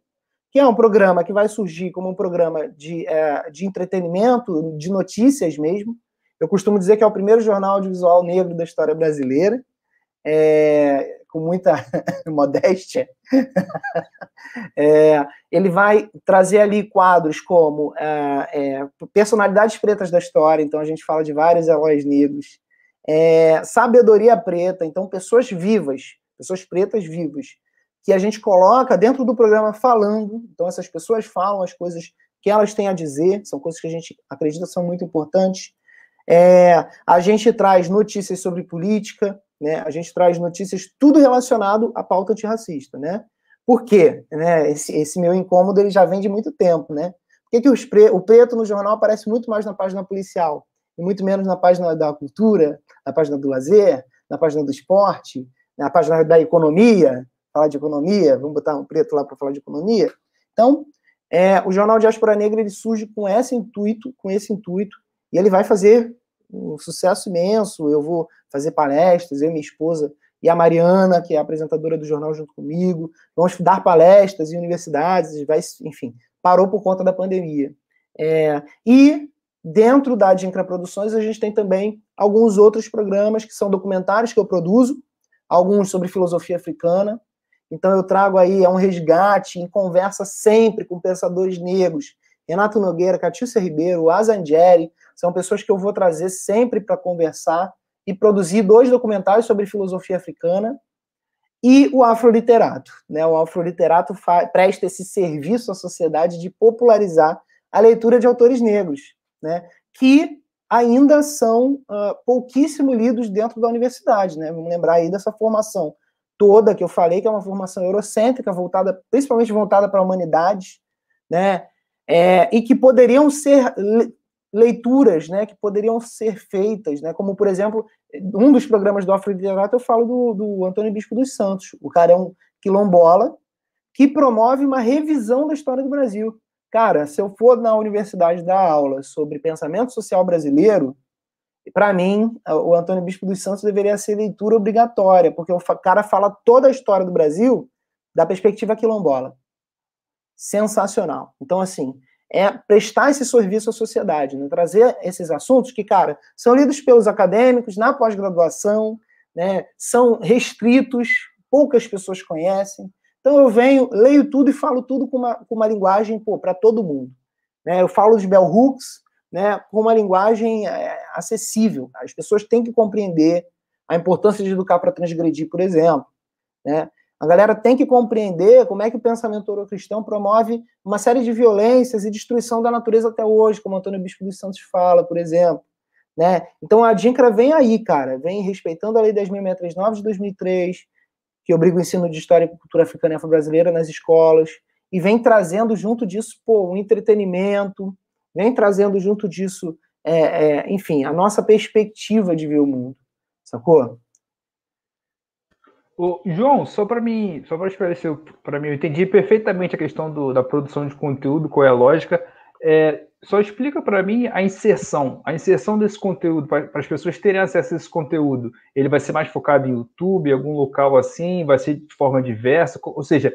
que é um programa que vai surgir como um programa de, é, de entretenimento, de notícias mesmo. Eu costumo dizer que é o primeiro jornal audiovisual negro da história brasileira, é, com muita (laughs) modéstia. (laughs) é, ele vai trazer ali quadros como é, é, personalidades pretas da história, então a gente fala de vários heróis negros, é, sabedoria preta, então pessoas vivas, pessoas pretas vivas, que a gente coloca dentro do programa falando. Então, essas pessoas falam as coisas que elas têm a dizer, são coisas que a gente acredita são muito importantes. É, a gente traz notícias sobre política, né? a gente traz notícias tudo relacionado à pauta antirracista. Né? Por quê? Né? Esse, esse meu incômodo ele já vem de muito tempo, né? Por que, que os pre... o preto no jornal aparece muito mais na página policial e muito menos na página da cultura, na página do lazer, na página do esporte, na página da economia? Falar de economia, vamos botar um preto lá para falar de economia. Então, é, o jornal Diáspora Negra ele surge com esse intuito, com esse intuito, e ele vai fazer um sucesso imenso. Eu vou fazer palestras, eu e minha esposa e a Mariana, que é apresentadora do jornal junto comigo, vamos dar palestras em universidades, vai, enfim, parou por conta da pandemia. É, e dentro da Dincra Produções a gente tem também alguns outros programas que são documentários que eu produzo, alguns sobre filosofia africana. Então eu trago aí é um resgate em conversa sempre com pensadores negros, Renato Nogueira, Catiúcia Ribeiro, Azangeri, são pessoas que eu vou trazer sempre para conversar e produzir dois documentários sobre filosofia africana e o afroliterato. Né? O afroliterato presta esse serviço à sociedade de popularizar a leitura de autores negros, né? que ainda são uh, pouquíssimo lidos dentro da universidade. Né? Vamos lembrar aí dessa formação toda que eu falei, que é uma formação eurocêntrica, voltada, principalmente voltada para a humanidade, né? É, e que poderiam ser leituras né, que poderiam ser feitas, né, como, por exemplo, um dos programas do Afroditerato eu falo do, do Antônio Bispo dos Santos. O cara é um quilombola que promove uma revisão da história do Brasil. Cara, se eu for na universidade dar aula sobre pensamento social brasileiro, para mim, o Antônio Bispo dos Santos deveria ser leitura obrigatória, porque o cara fala toda a história do Brasil da perspectiva quilombola. Sensacional. Então, assim, é prestar esse serviço à sociedade, né? trazer esses assuntos que, cara, são lidos pelos acadêmicos na pós-graduação, né? são restritos, poucas pessoas conhecem. Então eu venho, leio tudo e falo tudo com uma, com uma linguagem para todo mundo. Né? Eu falo de bell hooks né, com uma linguagem é, acessível. As pessoas têm que compreender a importância de educar para transgredir, por exemplo. Né? A galera tem que compreender como é que o pensamento eurocristão promove uma série de violências e destruição da natureza até hoje, como Antônio Bispo dos Santos fala, por exemplo. Né? Então a DINCRA vem aí, cara, vem respeitando a Lei 10.639 de 2003, que obriga o ensino de História e Cultura Africana e Afro-Brasileira nas escolas, e vem trazendo junto disso pô, um entretenimento, vem trazendo junto disso, é, é, enfim, a nossa perspectiva de ver o mundo, sacou? Ô, João, só para mim, só para esclarecer para mim, eu entendi perfeitamente a questão do, da produção de conteúdo, qual é a lógica. É, só explica para mim a inserção, a inserção desse conteúdo para as pessoas terem acesso a esse conteúdo. Ele vai ser mais focado em YouTube, em algum local assim, vai ser de forma diversa, ou seja,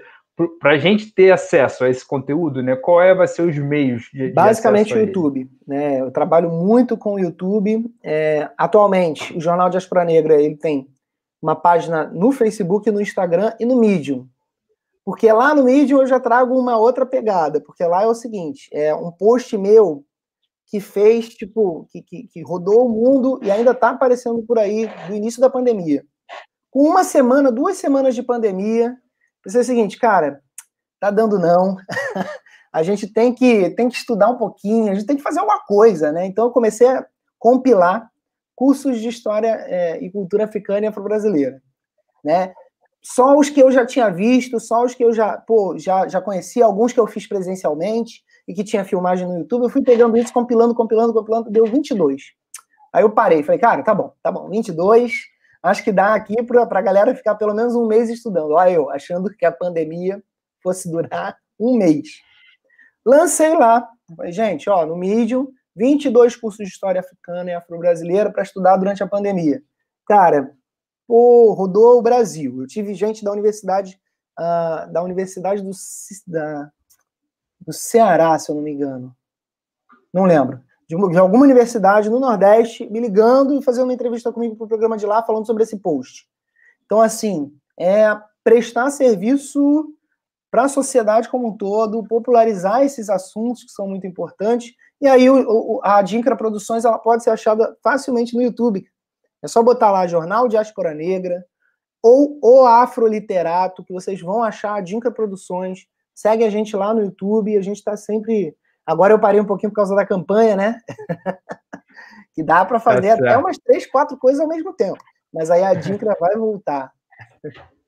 para a gente ter acesso a esse conteúdo, né? Qual é vai ser os meios de, basicamente o YouTube, né? Eu trabalho muito com o YouTube. É, atualmente, o Jornal de Aspra Negra ele tem uma página no Facebook, no Instagram e no Medium. Porque lá no Medium eu já trago uma outra pegada, porque lá é o seguinte, é um post meu que fez, tipo, que, que, que rodou o mundo e ainda está aparecendo por aí do início da pandemia. Com uma semana, duas semanas de pandemia, pensei o seguinte, cara, tá dando não. (laughs) a gente tem que, tem que estudar um pouquinho, a gente tem que fazer alguma coisa, né? Então eu comecei a compilar cursos de história é, e cultura africana e afro-brasileira, né? Só os que eu já tinha visto, só os que eu já, pô, já, já conhecia, alguns que eu fiz presencialmente e que tinha filmagem no YouTube, eu fui pegando isso, compilando, compilando, compilando, deu 22. Aí eu parei, falei, cara, tá bom, tá bom, 22, acho que dá aqui para a galera ficar pelo menos um mês estudando. Olha eu, achando que a pandemia fosse durar um mês. Lancei lá, falei, gente, ó, no Medium, 22 cursos de história africana e afro-brasileira para estudar durante a pandemia. Cara, pô, rodou o Brasil. Eu tive gente da universidade uh, da universidade do, da, do Ceará, se eu não me engano. Não lembro. De, de alguma universidade no Nordeste me ligando e fazendo uma entrevista comigo para o programa de lá falando sobre esse post. Então, assim, é prestar serviço para a sociedade como um todo, popularizar esses assuntos que são muito importantes e aí o, o, a Dincra Produções ela pode ser achada facilmente no YouTube. É só botar lá Jornal Diáspora Negra ou o Afroliterato, que vocês vão achar a Dincra Produções. Segue a gente lá no YouTube, a gente está sempre. Agora eu parei um pouquinho por causa da campanha, né? (laughs) que dá para fazer é até umas três, quatro coisas ao mesmo tempo. Mas aí a Dincra vai voltar.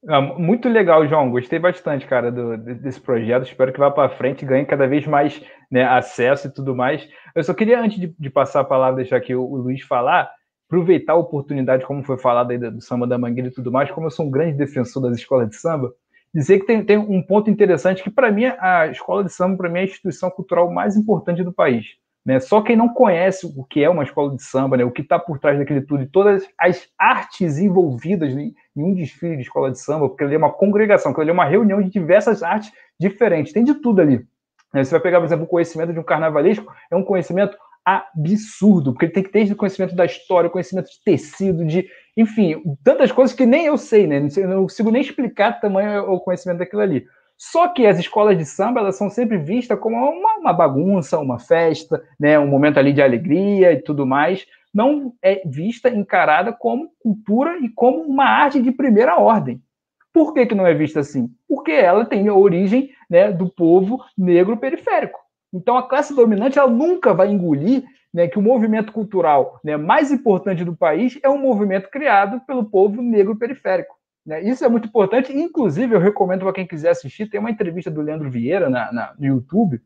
Ah, muito legal, João. Gostei bastante, cara, do, desse projeto. Espero que vá para frente e ganhe cada vez mais né, acesso e tudo mais. Eu só queria, antes de, de passar a palavra, deixar aqui o, o, Luiz falar, aproveitar a oportunidade, como foi falado aí do samba da Mangueira e tudo mais, como eu sou um grande defensor das escolas de samba, dizer que tem, tem um ponto interessante que, para mim, a escola de samba, para mim, é a instituição cultural mais importante do país. Né? Só quem não conhece o que é uma escola de samba, né? o que está por trás daquele tudo, e todas as artes envolvidas em um desfile de escola de samba, porque ele é uma congregação, porque ele é uma reunião de diversas artes diferentes, tem de tudo ali. Né? Você vai pegar, por exemplo, o conhecimento de um carnavalesco, é um conhecimento absurdo, porque ele tem que ter o conhecimento da história, conhecimento de tecido, de, enfim, tantas coisas que nem eu sei, né? Não consigo nem explicar tamanho o conhecimento daquilo ali. Só que as escolas de samba elas são sempre vistas como uma, uma, bagunça, uma festa, né, um momento ali de alegria e tudo mais. Não é vista, encarada como cultura e como uma arte de primeira ordem. Por que, que não é vista assim? Porque ela tem a origem né, do povo negro periférico. Então a classe dominante ela nunca vai engolir né, que o movimento cultural né, mais importante do país é um movimento criado pelo povo negro periférico. Né? Isso é muito importante. Inclusive, eu recomendo para quem quiser assistir, tem uma entrevista do Leandro Vieira na, na, no YouTube,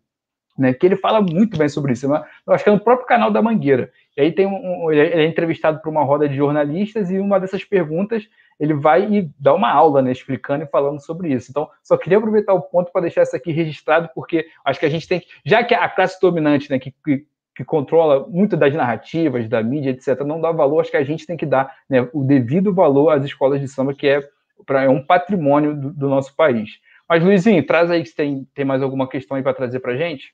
né, que ele fala muito bem sobre isso. Eu acho que é no próprio canal da Mangueira. E aí tem um, um ele é entrevistado por uma roda de jornalistas e uma dessas perguntas ele vai e dá uma aula, né, explicando e falando sobre isso. Então, só queria aproveitar o ponto para deixar isso aqui registrado, porque acho que a gente tem, já que a classe dominante, né, que, que, que controla muito das narrativas, da mídia, etc., não dá valor, acho que a gente tem que dar né, o devido valor às escolas de samba, que é, pra, é um patrimônio do, do nosso país. Mas, Luizinho, traz aí se tem, tem mais alguma questão aí para trazer para gente.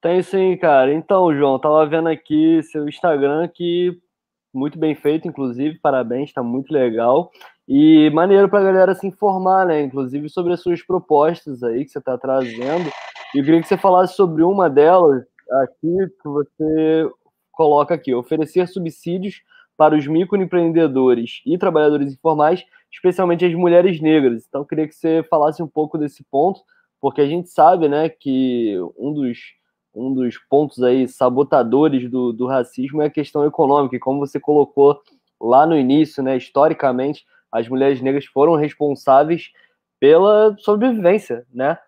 Tem sim, cara. Então, João, tava vendo aqui seu Instagram que muito bem feito, inclusive, parabéns, está muito legal. E maneiro para a galera se informar, né? Inclusive sobre as suas propostas aí que você está trazendo. E eu queria que você falasse sobre uma delas aqui, que você coloca aqui: oferecer subsídios para os microempreendedores e trabalhadores informais, especialmente as mulheres negras. Então, queria que você falasse um pouco desse ponto, porque a gente sabe, né, que um dos um dos pontos aí sabotadores do, do racismo é a questão econômica, e como você colocou lá no início, né, historicamente, as mulheres negras foram responsáveis pela sobrevivência, né,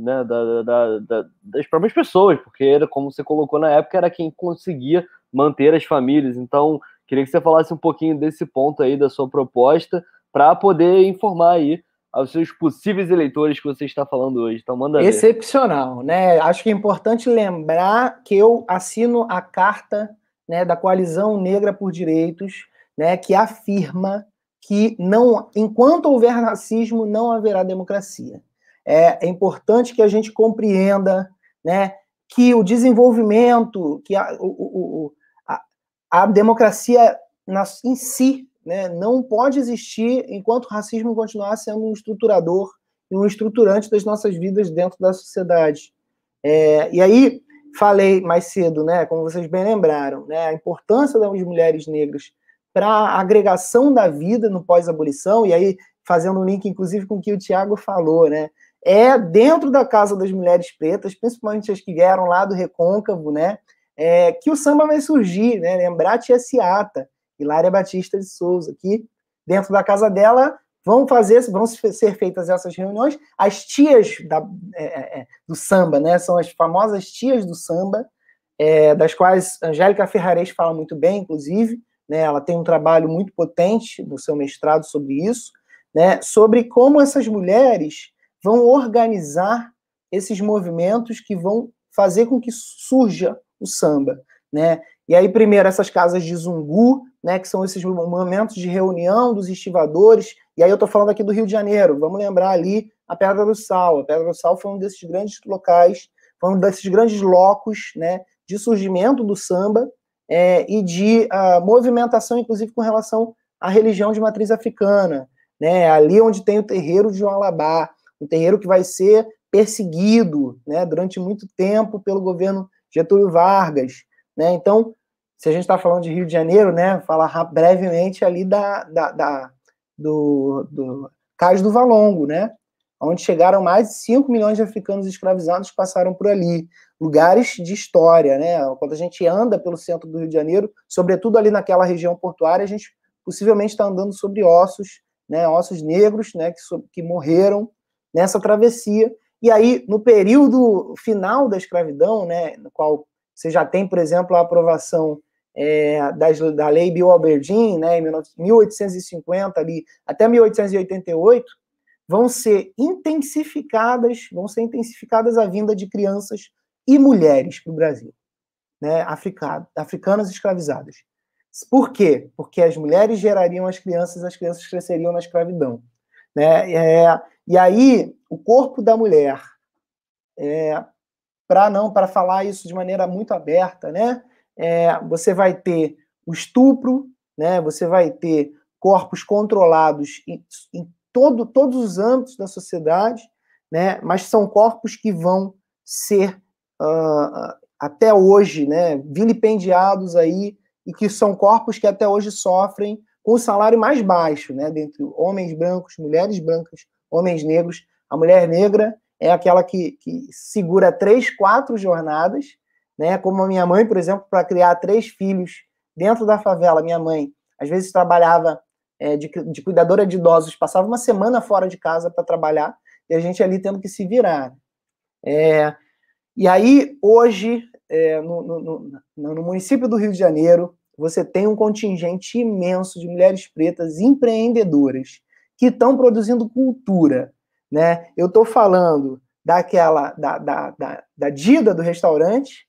né da, da, da, das próprias pessoas, porque era, como você colocou na época, era quem conseguia manter as famílias. Então, queria que você falasse um pouquinho desse ponto aí da sua proposta para poder informar aí aos seus possíveis eleitores que você está falando hoje. Então, manda Excepcional, ver. né? Acho que é importante lembrar que eu assino a carta né, da Coalizão Negra por Direitos, né, que afirma que não, enquanto houver racismo, não haverá democracia. É, é importante que a gente compreenda, né, que o desenvolvimento, que a, o, o, a, a democracia em si né, não pode existir enquanto o racismo continuar sendo um estruturador e um estruturante das nossas vidas dentro da sociedade. É, e aí, falei mais cedo, né, como vocês bem lembraram, né, a importância das mulheres negras para a agregação da vida no pós-abolição, e aí fazendo um link, inclusive, com o que o Tiago falou, né, é dentro da Casa das Mulheres Pretas, principalmente as que vieram lá do Recôncavo, né, é, que o samba vai surgir, né, lembrar Tia Ciata, Hilária Batista de Souza, que dentro da casa dela vão fazer, vão ser feitas essas reuniões. As tias da, é, é, é, do samba, né? São as famosas tias do samba, é, das quais Angélica Ferrares fala muito bem, inclusive. Né? Ela tem um trabalho muito potente no seu mestrado sobre isso, né? Sobre como essas mulheres vão organizar esses movimentos que vão fazer com que surja o samba, né? E aí, primeiro, essas casas de Zungu, né, que são esses momentos de reunião dos estivadores. E aí eu estou falando aqui do Rio de Janeiro. Vamos lembrar ali a Pedra do Sal. A Pedra do Sal foi um desses grandes locais, foi um desses grandes locos né, de surgimento do samba é, e de uh, movimentação, inclusive, com relação à religião de matriz africana. Né, ali onde tem o terreiro de João Alabá, um terreiro que vai ser perseguido né, durante muito tempo pelo governo Getúlio Vargas. Né? Então, se a gente está falando de Rio de Janeiro, né, falar brevemente ali da, da, da do, do Cais do Valongo, né, onde chegaram mais de 5 milhões de africanos escravizados que passaram por ali. Lugares de história, né? Quando a gente anda pelo centro do Rio de Janeiro, sobretudo ali naquela região portuária, a gente possivelmente está andando sobre ossos né, ossos negros, né, que, que morreram nessa travessia. E aí, no período final da escravidão, né, no qual você já tem, por exemplo, a aprovação é, das, da lei Bill Albertine, né, em 1850 ali até 1888, vão ser intensificadas, vão ser intensificadas a vinda de crianças e mulheres para o Brasil, né, africanas escravizadas. Por quê? Porque as mulheres gerariam as crianças, as crianças cresceriam na escravidão. Né? É, e aí, o corpo da mulher, é, para não, para falar isso de maneira muito aberta, né? É, você vai ter o estupro, né? Você vai ter corpos controlados em, em todo, todos os âmbitos da sociedade, né? Mas são corpos que vão ser uh, até hoje, né? Vilipendiados aí e que são corpos que até hoje sofrem com o salário mais baixo, né, dentre homens brancos, mulheres brancas, homens negros. A mulher negra é aquela que, que segura três, quatro jornadas, né, como a minha mãe, por exemplo, para criar três filhos dentro da favela. Minha mãe, às vezes, trabalhava é, de, de cuidadora de idosos, passava uma semana fora de casa para trabalhar, e a gente ali tendo que se virar. É, e aí, hoje, é, no, no, no, no município do Rio de Janeiro, você tem um contingente imenso de mulheres pretas empreendedoras que estão produzindo cultura. Né? Eu estou falando daquela da, da, da, da Dida do restaurante,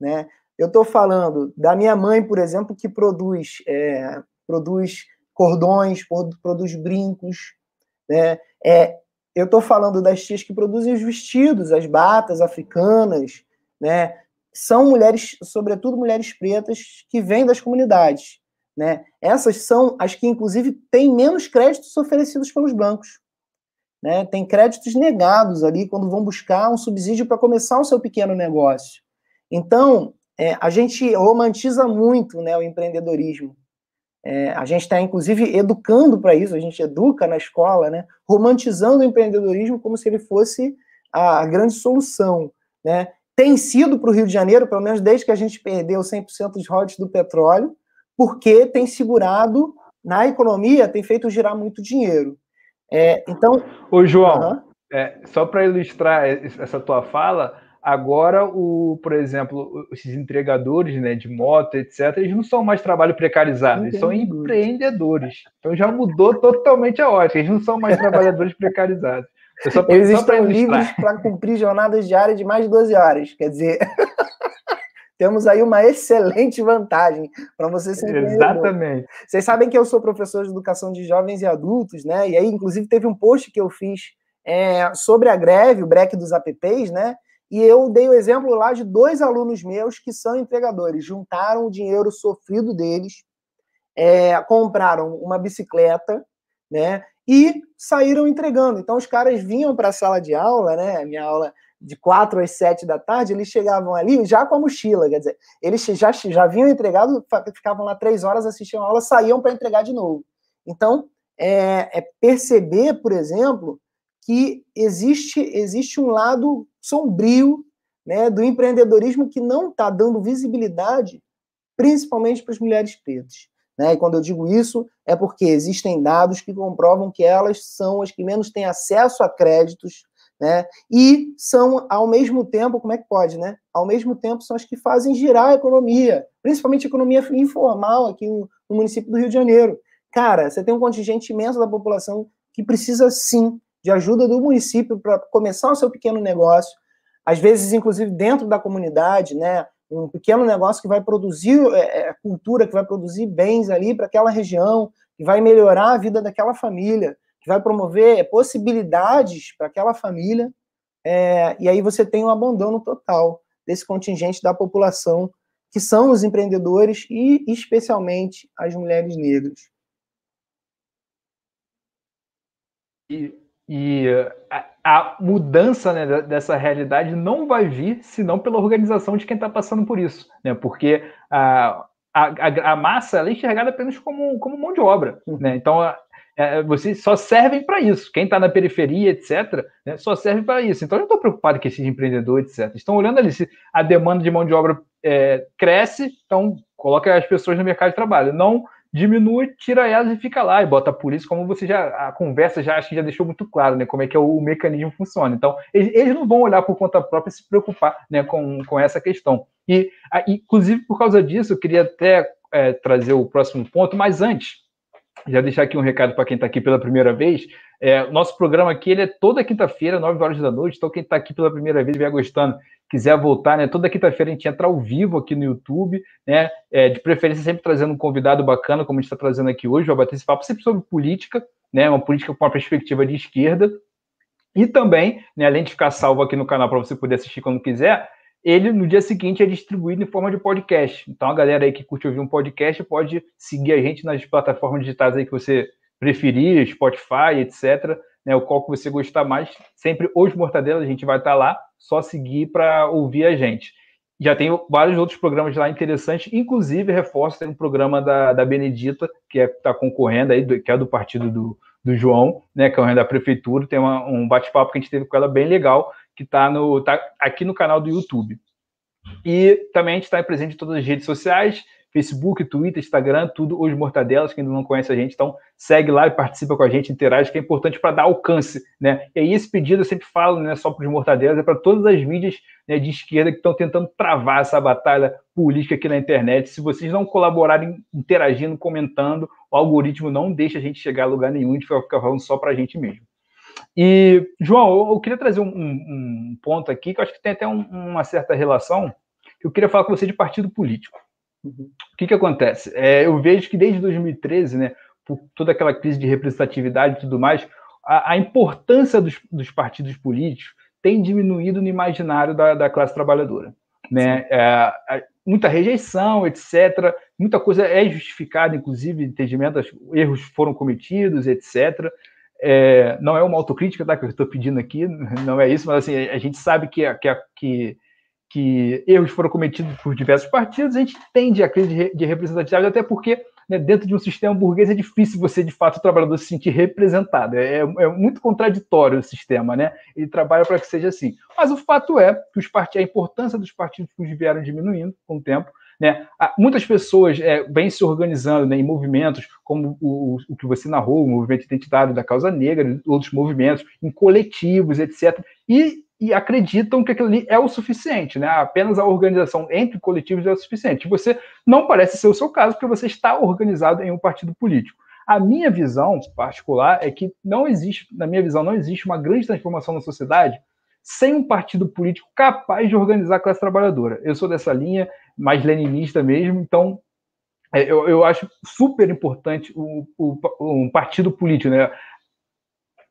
né? eu estou falando da minha mãe, por exemplo, que produz, é, produz cordões, produz brincos. Né? É, eu estou falando das tias que produzem os vestidos, as batas africanas, né? são mulheres, sobretudo mulheres pretas, que vêm das comunidades. Né? Essas são as que, inclusive, têm menos créditos oferecidos pelos bancos. Né? Tem créditos negados ali quando vão buscar um subsídio para começar o seu pequeno negócio. Então, é, a gente romantiza muito né, o empreendedorismo. É, a gente está, inclusive, educando para isso, a gente educa na escola, né, romantizando o empreendedorismo como se ele fosse a, grande solução. Né? tem sido para o Rio de Janeiro, pelo menos desde que a gente perdeu 100% dos royalties do petróleo, porque tem segurado na economia, tem feito girar muito dinheiro. É, então. Ô, João, uh -huh. é, só para ilustrar essa tua fala, agora, o, por exemplo, esses entregadores né, de moto, etc., eles não são mais trabalho precarizado, eles são empreendedores. Então já mudou totalmente a ótica, eles não são mais trabalhadores (laughs) precarizados. Só, Eles estão livres para cumprir jornadas diárias de mais de 12 horas. Quer dizer, (laughs) temos aí uma excelente vantagem para você ser Exatamente. Vocês sabem que eu sou professor de educação de jovens e adultos, né? E aí, inclusive, teve um post que eu fiz é, sobre a greve, o break dos apps, né? E eu dei o exemplo lá de dois alunos meus que são entregadores, juntaram o dinheiro sofrido deles, é, compraram uma bicicleta, né? e saíram entregando. Então, os caras vinham para a sala de aula, né? Minha aula de 4 às 7 da tarde, eles chegavam ali já com a mochila, quer dizer, eles já, já vinham entregado, ficavam lá três horas, assistiam a aula, saíam para entregar de novo. Então, é, é, perceber, por exemplo, que existe, existe um lado sombrio né, do empreendedorismo que não está dando visibilidade, principalmente para as mulheres pretas. Né? E quando eu digo isso, é porque existem dados que comprovam que elas são as que menos têm acesso a créditos, né? E são, ao mesmo tempo, como é que pode, né? Ao mesmo tempo, são as que fazem girar a economia, principalmente a economia informal aqui no, no município do Rio de Janeiro. Cara, você tem um contingente imenso da população que precisa, sim, de ajuda do município para começar o seu pequeno negócio, às vezes, inclusive, dentro da comunidade, né? um pequeno negócio que vai produzir é, é cultura, que vai produzir bens ali para aquela região, que vai melhorar a vida daquela família, que vai promover possibilidades para aquela família, é, e aí você tem um abandono total desse contingente da população, que são os empreendedores e especialmente as mulheres negras. E e a, a mudança né, dessa realidade não vai vir senão pela organização de quem está passando por isso, né? Porque a, a, a, massa é enxergada apenas como, como mão de obra, uhum. né? Então é, vocês só servem para isso. Quem está na periferia, etc., né, só serve para isso. Então eu não estou preocupado com esses empreendedores, etc. Estão olhando ali se a demanda de mão de obra é, cresce, então coloca as pessoas no mercado de trabalho. Não diminui, tira elas e fica lá e bota a polícia, como você já a conversa já acho que já deixou muito claro, né, como é que é o, o mecanismo funciona. Então, eles, eles, não vão olhar por conta própria e se preocupar, né, com, com essa questão. E, a, inclusive por causa disso, eu queria até é, trazer o próximo ponto, mas antes, já deixar aqui um recado para quem está aqui pela primeira vez. É, nosso programa aqui ele é toda quinta-feira, 9 horas da noite. Então, quem está aqui pela primeira vez e vier gostando, quiser voltar, né? Toda quinta-feira a gente entra ao vivo aqui no YouTube, né? É, de preferência, sempre trazendo um convidado bacana, como a gente está trazendo aqui hoje, vai bater esse papo sempre sobre política, né? Uma política com uma perspectiva de esquerda. E também, né, além de ficar salvo aqui no canal para você poder assistir quando quiser, ele no dia seguinte é distribuído em forma de podcast. Então a galera aí que curte ouvir um podcast pode seguir a gente nas plataformas digitais aí que você preferir, Spotify, etc. Né, o qual que você gostar mais, sempre os Mortadelas, a gente vai estar lá, só seguir para ouvir a gente. Já tem vários outros programas lá interessantes, inclusive reforço tem um programa da, da Benedita, que está é, tá concorrendo aí, que é do partido do, do João, né, que é da prefeitura, tem uma, um bate-papo que a gente teve com ela bem legal, que está tá aqui no canal do YouTube. E também a gente está presente em todas as redes sociais, Facebook, Twitter, Instagram, tudo os Mortadelas, quem ainda não conhece a gente, então segue lá e participa com a gente, interage, que é importante para dar alcance, né? E aí esse pedido eu sempre falo, não é só para os Mortadelas, é para todas as mídias né, de esquerda que estão tentando travar essa batalha política aqui na internet. Se vocês não colaborarem interagindo, comentando, o algoritmo não deixa a gente chegar a lugar nenhum, a gente vai ficar falando só para a gente mesmo. E, João, eu, queria trazer um, um, ponto aqui que eu acho que tem até um, uma certa relação, que eu queria falar com você de partido político. Uhum. O que, que acontece? É, eu vejo que desde 2013, né, por toda aquela crise de representatividade e tudo mais, a, a importância dos, dos, partidos políticos tem diminuído no imaginário da, da classe trabalhadora. Né? É, muita rejeição, etc. Muita coisa é justificada, inclusive, entendimentos, erros foram cometidos, etc. É, não é uma autocrítica tá, que eu estou pedindo aqui, (laughs) não é isso, mas assim, a gente sabe que, que, que, que erros foram cometidos por diversos partidos, a gente tende a crise de, de representatividade, até porque né, dentro de um sistema burguês é difícil você, de fato, o trabalhador se sentir representado. É, é muito contraditório o sistema, né? Ele trabalha para que seja assim. Mas o fato é que os partidos, a importância dos partidos vieram diminuindo com o tempo, né? Muitas pessoas é, vêm se organizando né, em movimentos, como o, o, que você narrou, o movimento identitário da causa negra, outros movimentos, em coletivos, etc. E, e acreditam que aquilo ali é o suficiente, né? apenas a organização entre coletivos é o suficiente. Você não parece ser o seu caso, porque você está organizado em um partido político. A minha visão particular é que não existe, na minha visão, não existe uma grande transformação na sociedade sem um partido político capaz de organizar a classe trabalhadora. Eu sou dessa linha, mais leninista mesmo, então é, eu, eu acho super importante o, o, um partido político, né?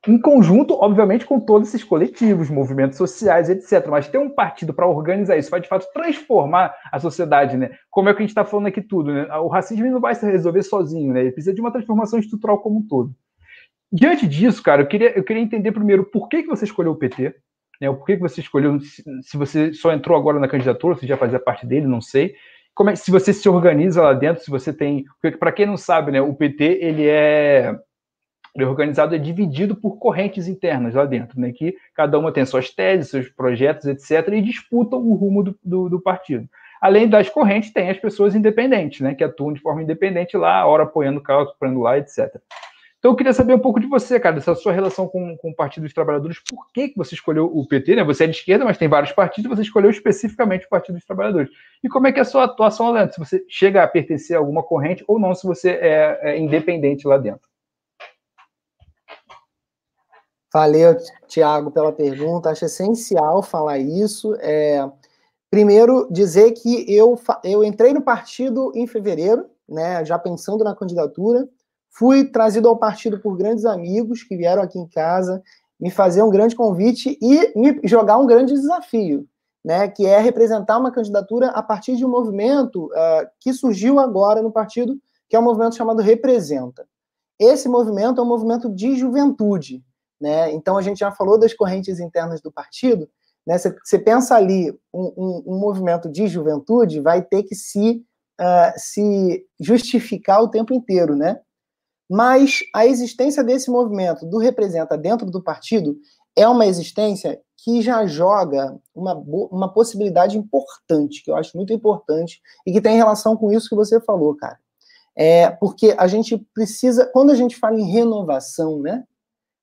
Em conjunto, obviamente, com todos esses coletivos, movimentos sociais, etc. Mas ter um partido para organizar isso vai de fato transformar a sociedade, né? Como é que a gente está falando aqui tudo, né? O racismo não vai se resolver sozinho, né? Ele precisa de uma transformação estrutural como um todo. Diante disso, cara, eu queria, eu queria entender primeiro por que, que você escolheu o PT, né? Por que, que você escolheu, se, você só entrou agora na candidatura, se já fazia parte dele, não sei. Como é, se você se organiza lá dentro, se você tem. Para quem não sabe, né, o PT é, ele é organizado, é dividido por correntes internas lá dentro, né, que cada uma tem suas teses, seus projetos, etc., e disputam o rumo do, do, do partido. Além das correntes, tem as pessoas independentes, né, que atuam de forma independente lá, hora apoiando o carro, apoiando lá, etc. Então eu queria saber um pouco de você, cara, dessa sua relação com, com o Partido dos Trabalhadores. Por que, que você escolheu o PT? Né? Você é de esquerda, mas tem vários partidos, você escolheu especificamente o Partido dos Trabalhadores. E como é que é a sua atuação lá dentro? Se você chega a pertencer a alguma corrente ou não, se você é, é independente lá dentro. Valeu, Tiago, pela pergunta. Acho essencial falar isso. É, primeiro, dizer que eu, eu entrei no partido em fevereiro, né, já pensando na candidatura. Fui trazido ao partido por grandes amigos que vieram aqui em casa me fazer um grande convite e me jogar um grande desafio, né, que é representar uma candidatura a partir de um movimento uh, que surgiu agora no partido, que é um movimento chamado Representa. Esse movimento é um movimento de juventude, né? Então a gente já falou das correntes internas do partido, né? Você pensa ali um, um, um, movimento de juventude vai ter que se uh, se justificar o tempo inteiro, né? Mas a existência desse movimento do representa dentro do partido é uma existência que já joga uma, uma possibilidade importante, que eu acho muito importante, e que tem relação com isso que você falou, cara. é porque a gente precisa, quando a gente fala em renovação, né?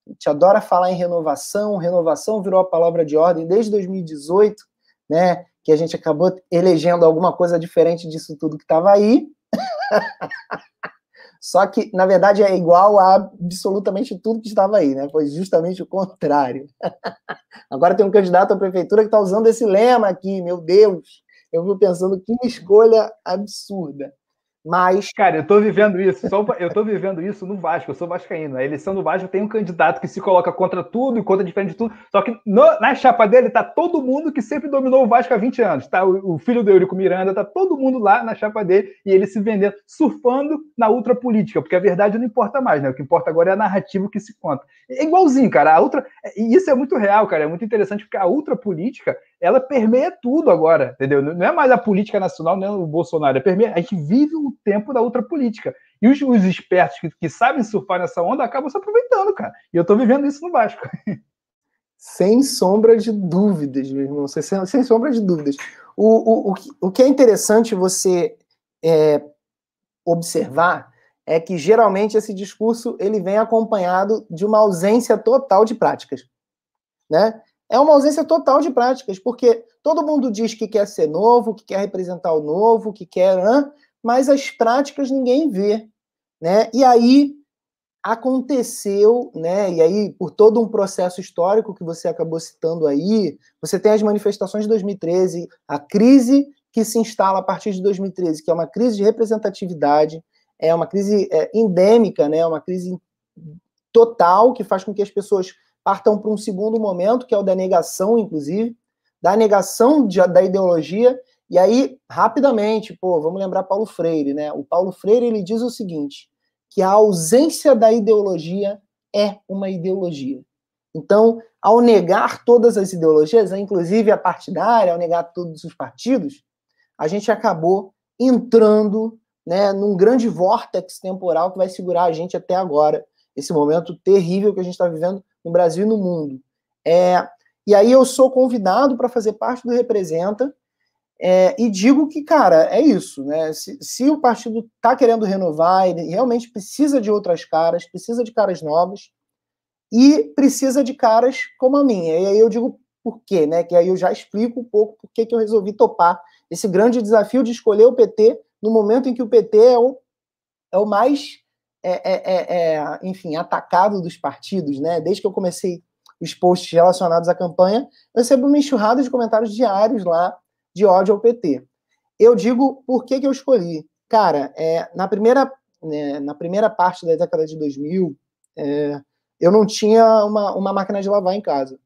A gente adora falar em renovação, renovação virou a palavra de ordem desde 2018, né? Que a gente acabou elegendo alguma coisa diferente disso tudo que estava aí. (laughs) Só que, na verdade, é igual a absolutamente tudo que estava aí, né? Foi justamente o contrário. (laughs) Agora tem um candidato à prefeitura que está usando esse lema aqui, meu Deus. Eu vou pensando que escolha absurda. Mas. Cara, eu tô vivendo isso. Só, eu tô vivendo isso no Vasco. Eu sou Vascaíno. A eleição do Vasco tem um candidato que se coloca contra tudo e contra diferente de tudo. Só que no, na chapa dele tá todo mundo que sempre dominou o Vasco há 20 anos. Tá o, o, filho do Eurico Miranda, tá todo mundo lá na chapa dele e ele se vendendo, surfando na ultrapolítica, porque a verdade não importa mais, né? O que importa agora é a narrativa que se conta. É igualzinho, cara. A ultra. E isso é muito real, cara. É muito interessante porque a ultrapolítica ela permeia tudo agora, entendeu? Não é mais a política nacional, não é o Bolsonaro, é permeia, a gente vive o tempo da outra política. E os, os espertos que, que, sabem surfar nessa onda acabam se aproveitando, cara. E eu tô vivendo isso no Vasco. (laughs) Sem sombra de dúvidas, meu irmão, sem, sem sombra de dúvidas. O, o, o, que, o que é interessante você é, observar é que geralmente esse discurso ele vem acompanhado de uma ausência total de práticas, né? É uma ausência total de práticas, porque todo mundo diz que quer ser novo, que quer representar o novo, que quer, mas as práticas ninguém vê, né? E aí aconteceu, né? E aí por todo um processo histórico que você acabou citando aí, você tem as manifestações de 2013, a crise que se instala a partir de 2013, que é uma crise de representatividade, é uma crise é, endêmica, né? Uma crise total que faz com que as pessoas partam para um segundo momento, que é o da negação, inclusive, da negação de, da ideologia, e aí, rapidamente, pô, vamos lembrar Paulo Freire, né? O Paulo Freire, ele diz o seguinte, que a ausência da ideologia é uma ideologia. Então, ao negar todas as ideologias, inclusive a partidária, ao negar todos os partidos, a gente acabou entrando né, num grande vórtex temporal que vai segurar a gente até agora, esse momento terrível que a gente está vivendo no Brasil e no mundo. É, e aí eu sou convidado para fazer parte do Representa é, e digo que, cara, é isso, né? Se, se o partido está querendo renovar, ele realmente precisa de outras caras, precisa de caras novas e precisa de caras como a minha. E aí eu digo por quê, né? Que aí eu já explico um pouco por que, eu resolvi topar esse grande desafio de escolher o PT no momento em que o PT é o, é o mais é, é, é, é, enfim, atacado dos partidos, né? Desde que eu comecei os posts relacionados à campanha, eu recebo uma enxurrada de comentários diários lá de ódio ao PT. Eu digo por que, que eu escolhi. Cara, é, na, primeira, né, na primeira parte da década de 2000, é, eu não tinha uma, uma máquina de lavar em casa.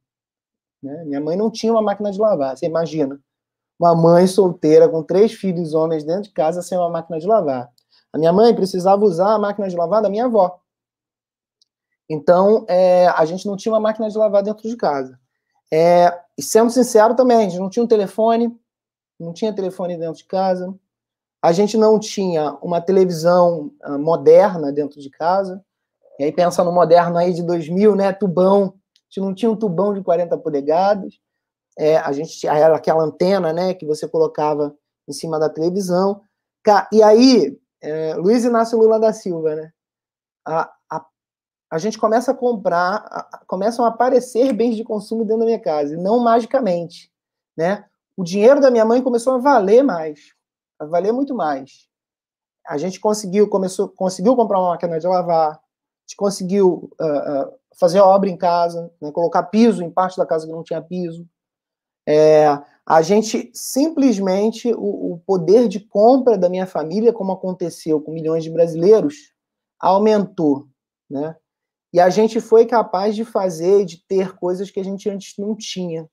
Né? Minha mãe não tinha uma máquina de lavar, você imagina. Uma mãe solteira com três filhos homens dentro de casa sem uma máquina de lavar. A minha mãe precisava usar a máquina de lavar da minha avó. Então, é, a gente não tinha uma máquina de lavar dentro de casa. É, e sendo sincero também, a gente não tinha um telefone, não tinha telefone dentro de casa. A gente não tinha uma televisão uh, moderna dentro de casa. E aí pensa no moderno aí de 2000, né, tubão. A gente não tinha um tubão de 40 polegadas. É, a gente tinha aquela antena, né, que você colocava em cima da televisão. E aí, é, Luiz Inácio Lula da Silva, né? A, a, a gente começa a comprar, a, começam a aparecer (laughs) bens de consumo dentro da minha casa, e não magicamente, né? O dinheiro da minha mãe começou a valer mais, a valer muito mais. A gente conseguiu, começou, conseguiu comprar uma máquina de lavar, a gente conseguiu uh, uh, fazer obra em casa, né? colocar piso em parte da casa que não tinha piso. É, a gente simplesmente, o, o, poder de compra da minha família, como aconteceu com milhões de brasileiros, aumentou, né? E a gente foi capaz de fazer, de ter coisas que a gente antes não tinha.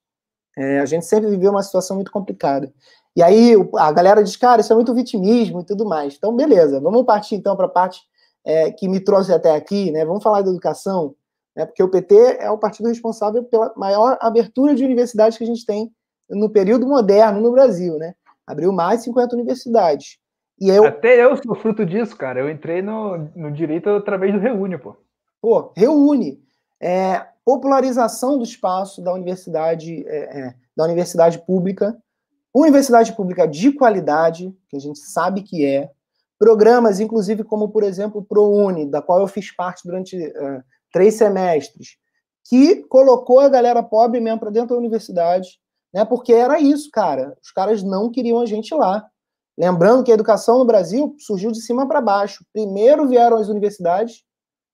É, a gente sempre viveu uma situação muito complicada. E aí a galera diz, cara, isso é muito vitimismo e tudo mais. Então, beleza, vamos partir então para a parte é, que me trouxe até aqui, né? Vamos falar da educação, né? porque o PT é o partido responsável pela maior abertura de universidades que a gente tem no período moderno no Brasil, né? Abriu mais de 50 universidades. E eu... Até eu sou fruto disso, cara. Eu entrei no, no direito através do Reúne, pô. Pô, Reúne. É, popularização do espaço da universidade, é, é, da universidade pública. Universidade pública de qualidade, que a gente sabe que é. Programas, inclusive, como, por exemplo, o ProUni, da qual eu fiz parte durante uh, três semestres, que colocou a galera pobre mesmo para dentro da universidade, né? Porque era isso, cara. Os caras não queriam a gente lá. Lembrando que a educação no Brasil surgiu de cima para baixo. Primeiro vieram as universidades,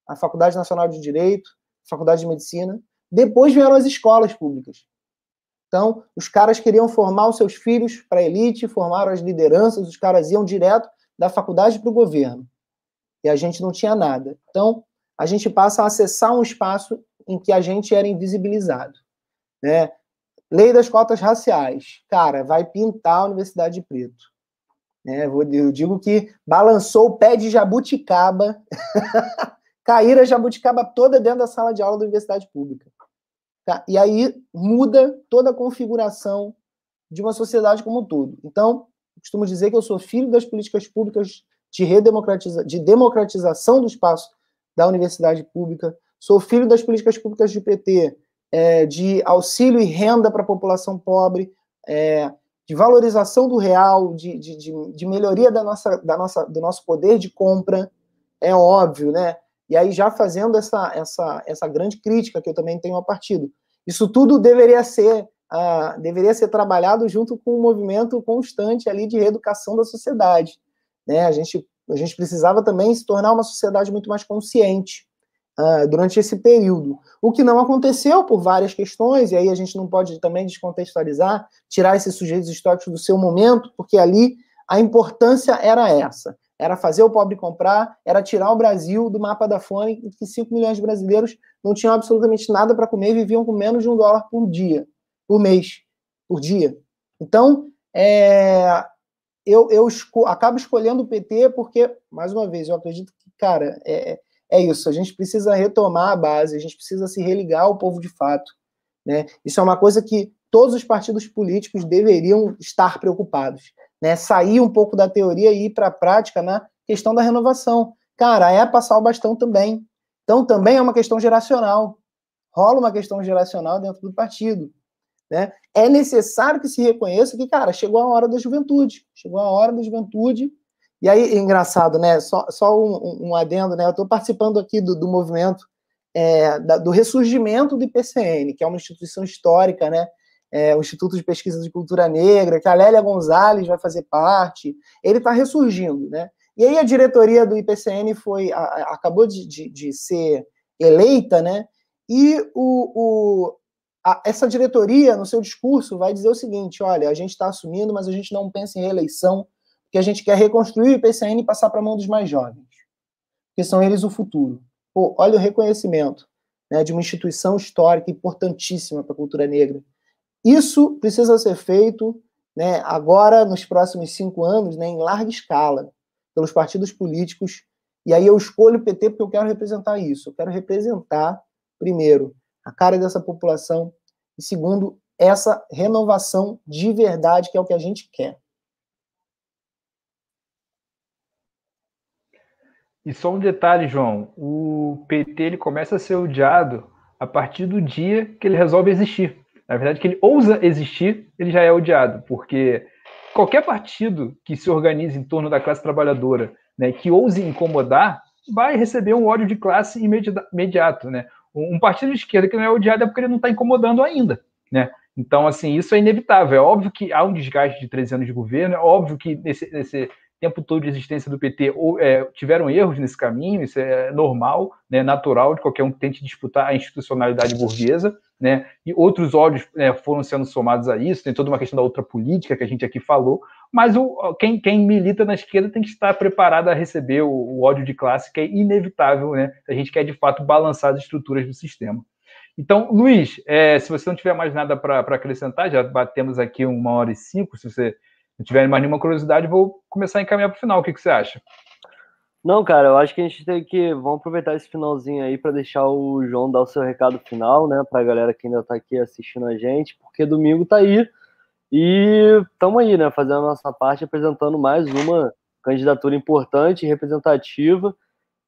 a Faculdade Nacional de Direito, a Faculdade de Medicina, depois vieram as escolas públicas. Então, os caras queriam formar os seus filhos para a elite, formaram as lideranças, os caras iam direto da faculdade para o governo. E a gente não tinha nada. Então, a gente passa a acessar um espaço em que a gente era invisibilizado. Né? Lei das cotas raciais. Cara, vai pintar a Universidade de Preto. É, eu digo que balançou o pé de jabuticaba, (laughs) cair a jabuticaba toda dentro da sala de aula da universidade pública. Tá? E aí muda toda a configuração de uma sociedade como um todo. Então, costumo dizer que eu sou filho das políticas públicas de, redemocratiza de democratização do espaço da universidade pública, sou filho das políticas públicas de PT, é, de auxílio e renda para a população pobre, é, de valorização do real, de, de, de, de, melhoria da nossa, da nossa, do nosso poder de compra, é óbvio, né? E aí já fazendo essa, essa, essa grande crítica que eu também tenho ao partido. Isso tudo deveria ser, uh, deveria ser trabalhado junto com um movimento constante ali de reeducação da sociedade. Né? A, gente, a gente precisava também se tornar uma sociedade muito mais consciente uh, durante esse período. O que não aconteceu por várias questões, e aí a gente não pode também descontextualizar, tirar esses sujeitos históricos do seu momento, porque ali a importância era essa. Era fazer o pobre comprar, era tirar o Brasil do mapa da fome, que 5 milhões de brasileiros não tinham absolutamente nada para comer viviam com menos de um dólar por dia, por mês, por dia. Então, é, eu, eu esco acabo escolhendo o PT porque, mais uma vez, eu acredito que, cara, é, é isso. A gente precisa retomar a base, a gente precisa se religar ao povo de fato. Né? Isso é uma coisa que todos os partidos políticos deveriam estar preocupados. Né? Sair um pouco da teoria e ir para a prática na questão da renovação. Cara, é passar o bastão também. Então, também é uma questão geracional. Rola uma questão geracional dentro do partido. Né? É necessário que se reconheça que, cara, chegou a hora da juventude. Chegou a hora da juventude e aí, engraçado, né? Só, só um, um adendo, né? Eu estou participando aqui do, do movimento é, da, do ressurgimento do IPCN, que é uma instituição histórica, né? É, o Instituto de Pesquisa de Cultura Negra, que a Lélia Gonzalez vai fazer parte. Ele está ressurgindo, né? E aí a diretoria do IPCN foi, a, a, acabou de, de, de, ser eleita, né? E o, o a, essa diretoria, no seu discurso, vai dizer o seguinte: olha, a gente está assumindo, mas a gente não pensa em reeleição, que a gente quer reconstruir o IPCN e passar para a mão dos mais jovens, porque são eles o futuro. Pô, olha o reconhecimento né, de uma instituição histórica importantíssima para a cultura negra. Isso precisa ser feito né, agora, nos próximos cinco anos, né, em larga escala, pelos partidos políticos. E aí eu escolho o PT porque eu quero representar isso. Eu quero representar, primeiro, a cara dessa população, e segundo, essa renovação de verdade, que é o que a gente quer. E só um detalhe, João: o PT ele começa a ser odiado a partir do dia que ele resolve existir. Na verdade, que ele ousa existir, ele já é odiado, porque qualquer partido que se organize em torno da classe trabalhadora, né, que ouse incomodar, vai receber um ódio de classe imediato, né? Um partido de esquerda que não é odiado é porque ele não está incomodando ainda, né? Então, assim, isso é inevitável. É óbvio que há um desgaste de 13 anos de governo, é óbvio que nesse, nesse tempo todo de existência do PT ou, é, tiveram erros nesse caminho, isso é normal, né, natural de qualquer um que tente disputar a institucionalidade burguesa, né, e outros ódios né, foram sendo somados a isso, tem toda uma questão da outra política que a gente aqui falou, mas o, quem, quem milita na esquerda tem que estar preparado a receber o, o ódio de classe, que é inevitável, né, a gente quer de fato balançar as estruturas do sistema. Então, Luiz, é, se você não tiver mais nada para acrescentar, já batemos aqui uma hora e cinco, se você não tiver mais nenhuma curiosidade, vou começar a encaminhar para o final. O que, que você acha? Não, cara, eu acho que a gente tem que. Vamos aproveitar esse finalzinho aí para deixar o João dar o seu recado final, né? Para a galera que ainda está aqui assistindo a gente, porque domingo tá aí. E estamos aí, né? Fazendo a nossa parte, apresentando mais uma candidatura importante, representativa.